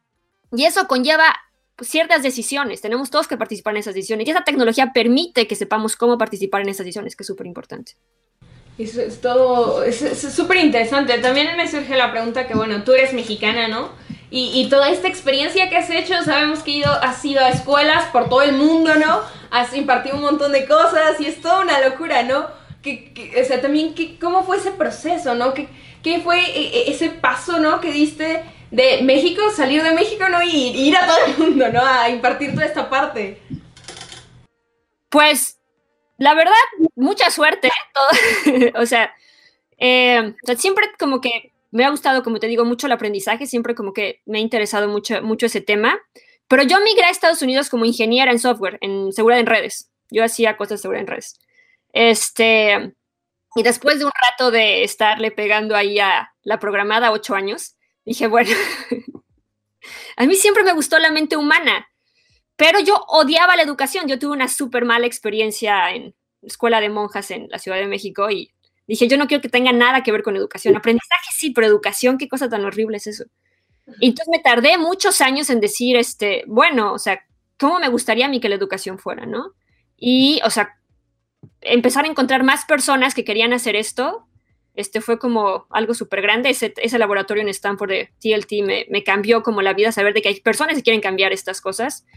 Y eso conlleva ciertas decisiones, tenemos todos que participar en esas decisiones, y esa tecnología permite que sepamos cómo participar en esas decisiones, que es súper importante. Eso es todo, es súper interesante. También me surge la pregunta que, bueno, tú eres mexicana, ¿no? Y, toda esta experiencia que has hecho, sabemos que ido, has ido a escuelas por todo el mundo, ¿no? Has impartido un montón de cosas y es toda una locura, ¿no? Que, o sea, también, que, ¿cómo fue ese proceso, ¿no? ¿Qué, ¿Qué, fue e, e, ese paso, ¿no? Que diste de México, salir de México, ¿no? Y, ir a todo el mundo, ¿no? A impartir toda esta parte. Pues, la verdad, mucha suerte. ¿eh? [LAUGHS] o sea, eh, o sea, siempre como que me ha gustado, como te digo, mucho el aprendizaje, siempre como que me ha interesado mucho, mucho ese tema. Pero yo migré a Estados Unidos como ingeniera en software, en seguridad en redes. Yo hacía cosas de seguridad en redes. Este, y después de un rato de estarle pegando ahí a la programada, ocho años, dije, bueno, [LAUGHS] a mí siempre me gustó la mente humana, pero yo odiaba la educación. Yo tuve una súper mala experiencia en escuela de monjas en la Ciudad de México y Dije, yo no quiero que tenga nada que ver con educación. Aprendizaje sí, pero educación, qué cosa tan horrible es eso. Y entonces me tardé muchos años en decir, este, bueno, o sea, ¿cómo me gustaría a mí que la educación fuera, no? Y, o sea, empezar a encontrar más personas que querían hacer esto, este fue como algo súper grande. Ese, ese, laboratorio en Stanford de TLT me, me, cambió como la vida, saber de que hay personas que quieren cambiar estas cosas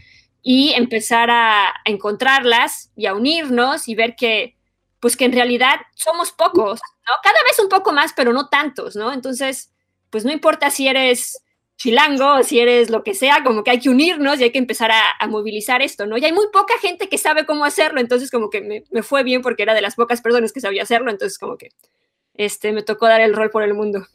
y empezar a, encontrarlas y a unirnos y ver que pues que en realidad somos pocos, ¿no? Cada vez un poco más, pero no tantos, ¿no? Entonces, pues no importa si eres chilango si eres lo que sea, como que hay que unirnos y hay que empezar a, movilizar esto, ¿no? Y hay muy poca gente que sabe cómo hacerlo, entonces como que me, fue bien porque era de las pocas personas que sabía hacerlo, entonces como que este, me tocó dar el rol por el mundo.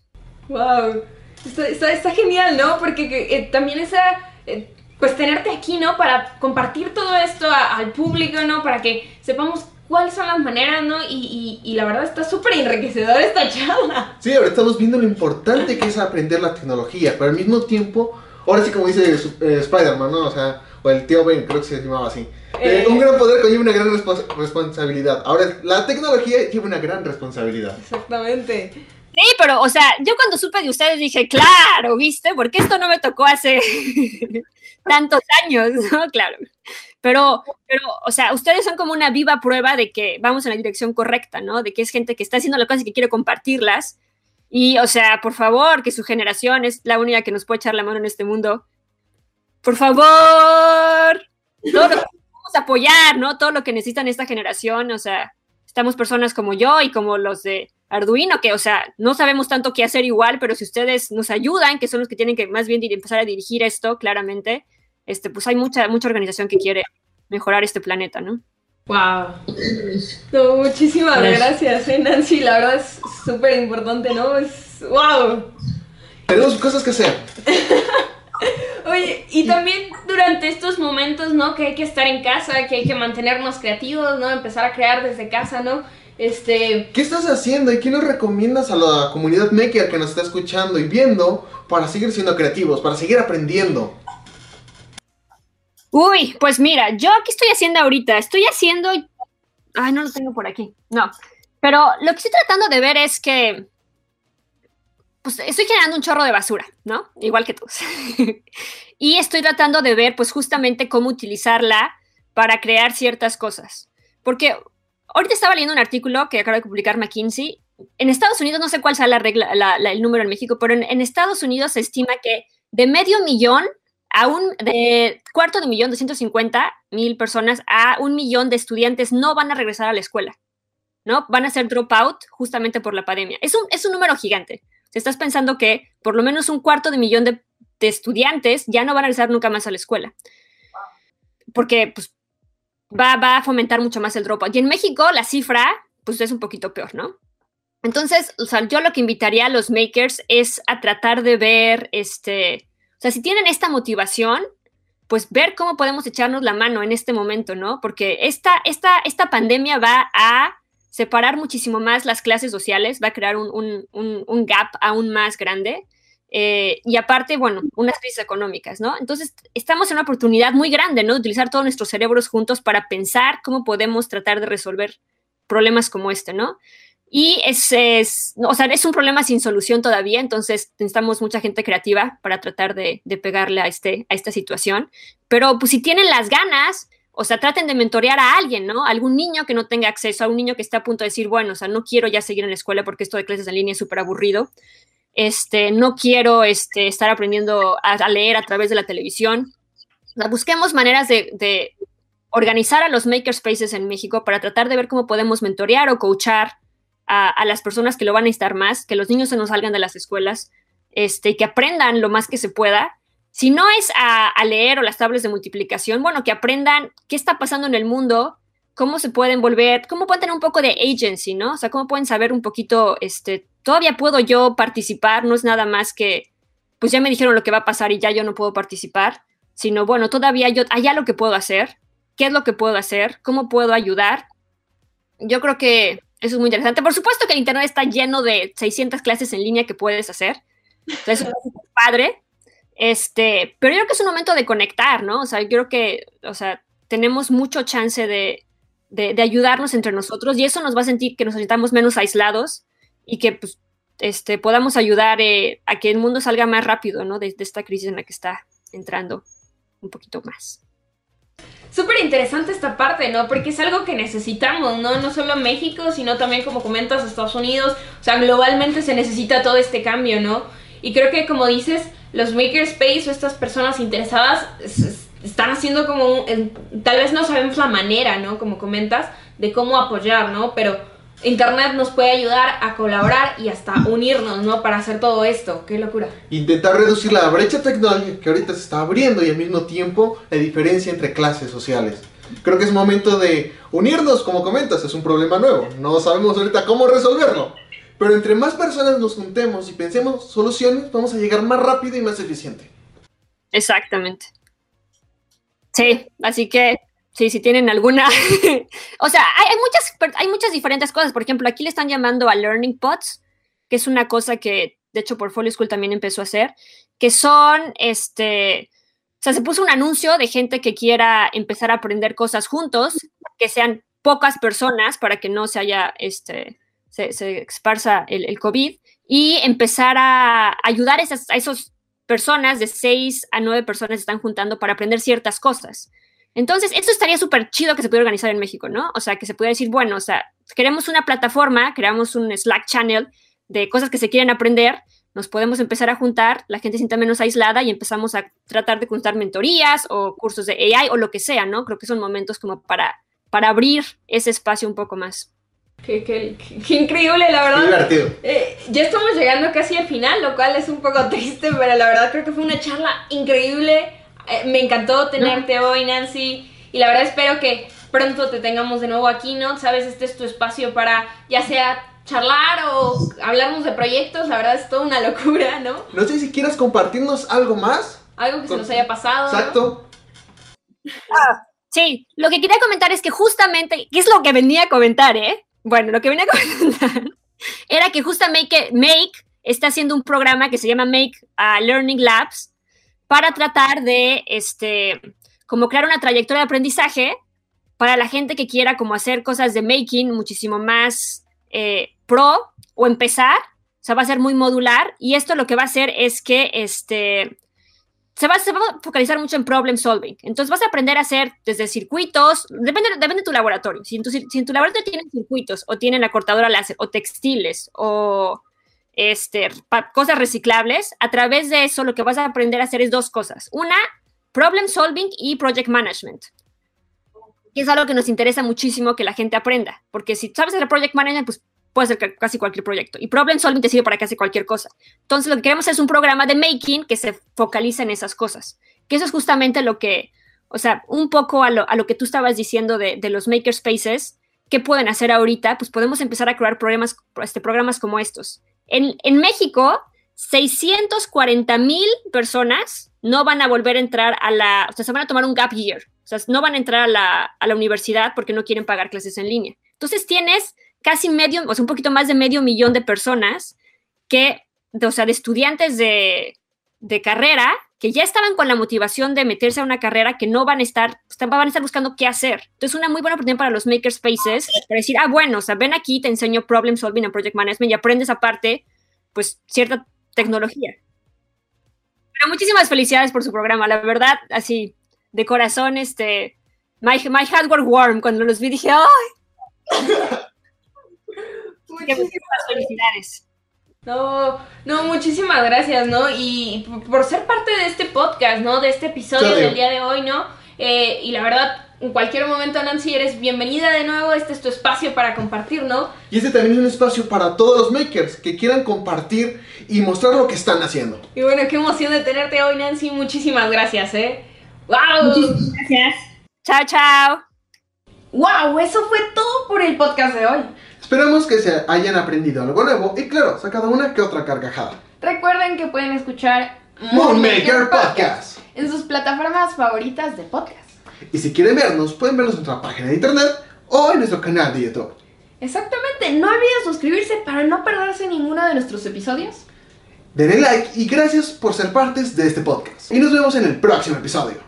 ¡Wow! Está, genial, ¿no? Porque eh, también esa... Eh, pues tenerte aquí, ¿no? Para compartir todo esto al público, ¿no? Para que sepamos cuáles son las maneras, ¿no? Y, y, la verdad está súper enriquecedora esta charla. Sí, ahora estamos viendo lo importante que es aprender la tecnología, pero al mismo tiempo, ahora sí como dice eh, Spider-Man, ¿no? O sea, o el tío Ben, creo que se llamaba así. Eh, un gran poder conlleva una gran responsabilidad. Ahora, la tecnología lleva una gran responsabilidad. Exactamente. Sí, pero, o sea, yo cuando supe de ustedes dije, claro, ¿viste? Porque esto no me tocó hace [LAUGHS] tantos años, [LAUGHS] ¿no? Claro. Pero, pero, o sea, ustedes son como una viva prueba de que vamos en la dirección correcta, ¿no? De que es gente que está haciendo las cosas y que quiere compartirlas. Y, o sea, por favor, que su generación es la única que nos puede echar la mano en este mundo. Por favor, todo lo que a apoyar, ¿no? Todo lo que necesitan esta generación, o sea, estamos personas como yo y como los de Arduino, que, o sea, no sabemos tanto qué hacer igual, pero si ustedes nos ayudan, que son los que tienen que más bien empezar a dirigir esto, claramente, este, pues hay mucha, mucha organización que quiere mejorar este planeta, ¿no? Wow. No, muchísimas gracias, eh, Nancy. La verdad es súper importante, ¿no? Es wow. Tenemos cosas que hacer. [LAUGHS] Oye, y también durante estos momentos, ¿no? Que hay que estar en casa, que hay que mantenernos creativos, ¿no? Empezar a crear desde casa, ¿no? Este... ¿Qué estás haciendo y qué nos recomiendas a la comunidad maker que nos está escuchando y viendo para seguir siendo creativos, para seguir aprendiendo? Uy, pues mira, yo aquí estoy haciendo ahorita, estoy haciendo... Ay, no lo tengo por aquí, no. Pero lo que estoy tratando de ver es que pues estoy generando un chorro de basura, ¿no? Igual que todos. [LAUGHS] y estoy tratando de ver, pues justamente cómo utilizarla para crear ciertas cosas. Porque ahorita estaba leyendo un artículo que acaba de publicar McKinsey. En Estados Unidos, no sé cuál sea la regla, el número en México, pero en, Estados Unidos se estima que de medio millón a un, de cuarto de millón, 250 mil personas a un millón de estudiantes no van a regresar a la escuela, ¿no? Van a hacer dropout justamente por la pandemia. Es un, es un número gigante. Si estás pensando que por lo menos un cuarto de millón de, estudiantes ya no van a regresar nunca más a la escuela. Porque pues, va, va a fomentar mucho más el dropout. Y en México la cifra pues es un poquito peor, ¿no? Entonces, o sea, yo lo que invitaría a los makers es a tratar de ver, este, o sea, si tienen esta motivación, pues ver cómo podemos echarnos la mano en este momento, ¿no? Porque esta, esta, esta pandemia va a separar muchísimo más las clases sociales, va a crear un, gap aún más grande. Eh, y aparte, bueno, unas crisis económicas, ¿no? Entonces, estamos en una oportunidad muy grande, ¿no? De utilizar todos nuestros cerebros juntos para pensar cómo podemos tratar de resolver problemas como este, ¿no? Y es, es, o sea, es un problema sin solución todavía, entonces necesitamos mucha gente creativa para tratar de, pegarle a, este, a esta situación. Pero pues si tienen las ganas, o sea, traten de mentorear a alguien, ¿no? algún niño que no tenga acceso, a un niño que esté a punto de decir, bueno, o sea, no quiero ya seguir en la escuela porque esto de clases en línea es súper aburrido. Este, no quiero este, estar aprendiendo a, leer a través de la televisión. busquemos maneras de, organizar a los makerspaces en México para tratar de ver cómo podemos mentorear o coachar a, las personas que lo van a necesitar más, que los niños se nos salgan de las escuelas, este, que aprendan lo más que se pueda si no es a, leer o las tablas de multiplicación, bueno, que aprendan qué está pasando en el mundo, cómo se pueden volver, cómo pueden tener un poco de agency, ¿no? O sea, cómo pueden saber un poquito, este, todavía puedo yo participar, no es nada más que, pues ya me dijeron lo que va a pasar y ya yo no puedo participar, sino, bueno, todavía yo, allá lo que puedo hacer, qué es lo que puedo hacer, cómo puedo ayudar. Yo creo que eso es muy interesante. Por supuesto que el Internet está lleno de 600 clases en línea que puedes hacer. Entonces, es padre, este, pero yo creo que es un momento de conectar, ¿no? O sea, yo creo que, o sea, tenemos mucho chance de, ayudarnos entre nosotros y eso nos va a sentir que nos sintamos menos aislados y que pues, este, podamos ayudar eh, a que el mundo salga más rápido, ¿no? De, de, esta crisis en la que está entrando un poquito más. Súper interesante esta parte, ¿no? Porque es algo que necesitamos, ¿no? No solo México, sino también, como comentas, Estados Unidos. O sea, globalmente se necesita todo este cambio, ¿no? Y creo que, como dices, los makerspace o estas personas interesadas están haciendo como tal vez no sabemos la manera, ¿no? Como comentas, de cómo apoyar, ¿no? Pero Internet nos puede ayudar a colaborar y hasta unirnos, ¿no? Para hacer todo esto. ¡Qué locura! Intentar reducir la brecha tecnológica que ahorita se está abriendo y al mismo tiempo la diferencia entre clases sociales. Creo que es momento de unirnos, como comentas, es un problema nuevo. No sabemos ahorita cómo resolverlo. Pero entre más personas nos juntemos y pensemos soluciones, vamos a llegar más rápido y más eficiente. Exactamente. Sí, así que sí, si tienen alguna... [LAUGHS] o sea, hay, muchas, hay muchas diferentes cosas. Por ejemplo, aquí le están llamando a Learning Pods, que es una cosa que, de hecho, Portfolio School también empezó a hacer, que son, este... O sea, se puso un anuncio de gente que quiera empezar a aprender cosas juntos, que sean pocas personas para que no se haya, este, se, se esparza el, COVID y empezar a ayudar a esas, a personas, de seis a nueve personas se están juntando para aprender ciertas cosas. Entonces, eso estaría súper chido que se pudiera organizar en México, ¿no? O sea, que se pudiera decir, bueno, o sea, queremos una plataforma, creamos un Slack channel de cosas que se quieren aprender, nos podemos empezar a juntar, la gente se sienta menos aislada y empezamos a tratar de juntar mentorías o cursos de AI o lo que sea, ¿no? Creo que son momentos como para, para abrir ese espacio un poco más. Qué, qué, qué, increíble, la verdad. divertido. Eh, ya estamos llegando casi al final, lo cual es un poco triste, pero la verdad creo que fue una charla increíble. Eh, me encantó tenerte hoy, Nancy. Y la verdad espero que pronto te tengamos de nuevo aquí, ¿no? Sabes, este es tu espacio para ya sea charlar o hablarnos de proyectos, la verdad es toda una locura, ¿no? No sé si quieras compartirnos algo más. Algo que se nos haya pasado. ¿no? Exacto. Sí, lo que quería comentar es que justamente, ¿qué es lo que venía a comentar, eh? Bueno, lo que venía a comentar [LAUGHS] era que justamente Make está haciendo un programa que se llama Make uh, Learning Labs para tratar de, este, como crear una trayectoria de aprendizaje para la gente que quiera como hacer cosas de making muchísimo más eh, pro o empezar. O sea, va a ser muy modular y esto lo que va a hacer es que, este, se va, a focalizar mucho en problem solving. Entonces vas a aprender a hacer desde circuitos, depende, depende de tu laboratorio. Si tu, si en tu laboratorio tienen circuitos o tienen la cortadora láser o textiles o este, cosas reciclables, a través de eso lo que vas a aprender a hacer es dos cosas. Una, problem solving y project management. Y es algo que nos interesa muchísimo que la gente aprenda, porque si sabes hacer project management, pues puede ser casi cualquier proyecto. Y problem solving te sirve para que hace cualquier cosa. Entonces, lo que queremos es un programa de making que se focaliza en esas cosas. Que eso es justamente lo que, o sea, un poco a lo, a lo que tú estabas diciendo de, de los makerspaces, ¿qué pueden hacer ahorita? Pues podemos empezar a crear programas, este, programas como estos. En, en México, 640 mil personas no van a volver a entrar a la, o sea, se van a tomar un gap year. O sea, no van a entrar a la, a la universidad porque no quieren pagar clases en línea. Entonces tienes casi medio, o sea, un poquito más de medio millón de personas que, o sea, de estudiantes de, de carrera que ya estaban con la motivación de meterse a una carrera que no van a estar, van a estar buscando qué hacer. Entonces, una muy buena oportunidad para los makerspaces para decir, ah, bueno, o sea, ven aquí, te enseño problem solving and project management y aprendes aparte, pues, cierta tecnología. Pero muchísimas felicidades por su programa, la verdad, así, de corazón, este, my, my hardware warm, cuando los vi dije, ¡ay! [LAUGHS] Muchísimas felicidades. No, no, muchísimas gracias, ¿no? Y por ser parte de este podcast, ¿no? De este episodio del día de hoy, ¿no? Eh, y la verdad, en cualquier momento, Nancy, eres bienvenida de nuevo. Este es tu espacio para compartir, ¿no? Y este también es un espacio para todos los makers que quieran compartir y mostrar lo que están haciendo. Y bueno, qué emoción de tenerte hoy, Nancy. Muchísimas gracias, ¿eh? ¡Wow! Muchísimas gracias. Chao, chao. ¡Wow! Eso fue todo por el podcast de hoy. Esperamos que se hayan aprendido algo nuevo y claro, sacado una que otra carcajada. Recuerden que pueden escuchar Moonmaker Podcast en sus plataformas favoritas de podcast. Y si quieren vernos, pueden vernos en nuestra página de internet o en nuestro canal de YouTube. Exactamente, no olviden suscribirse para no perderse ninguno de nuestros episodios. Denle like y gracias por ser partes de este podcast. Y nos vemos en el próximo episodio.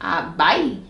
Ah, bye.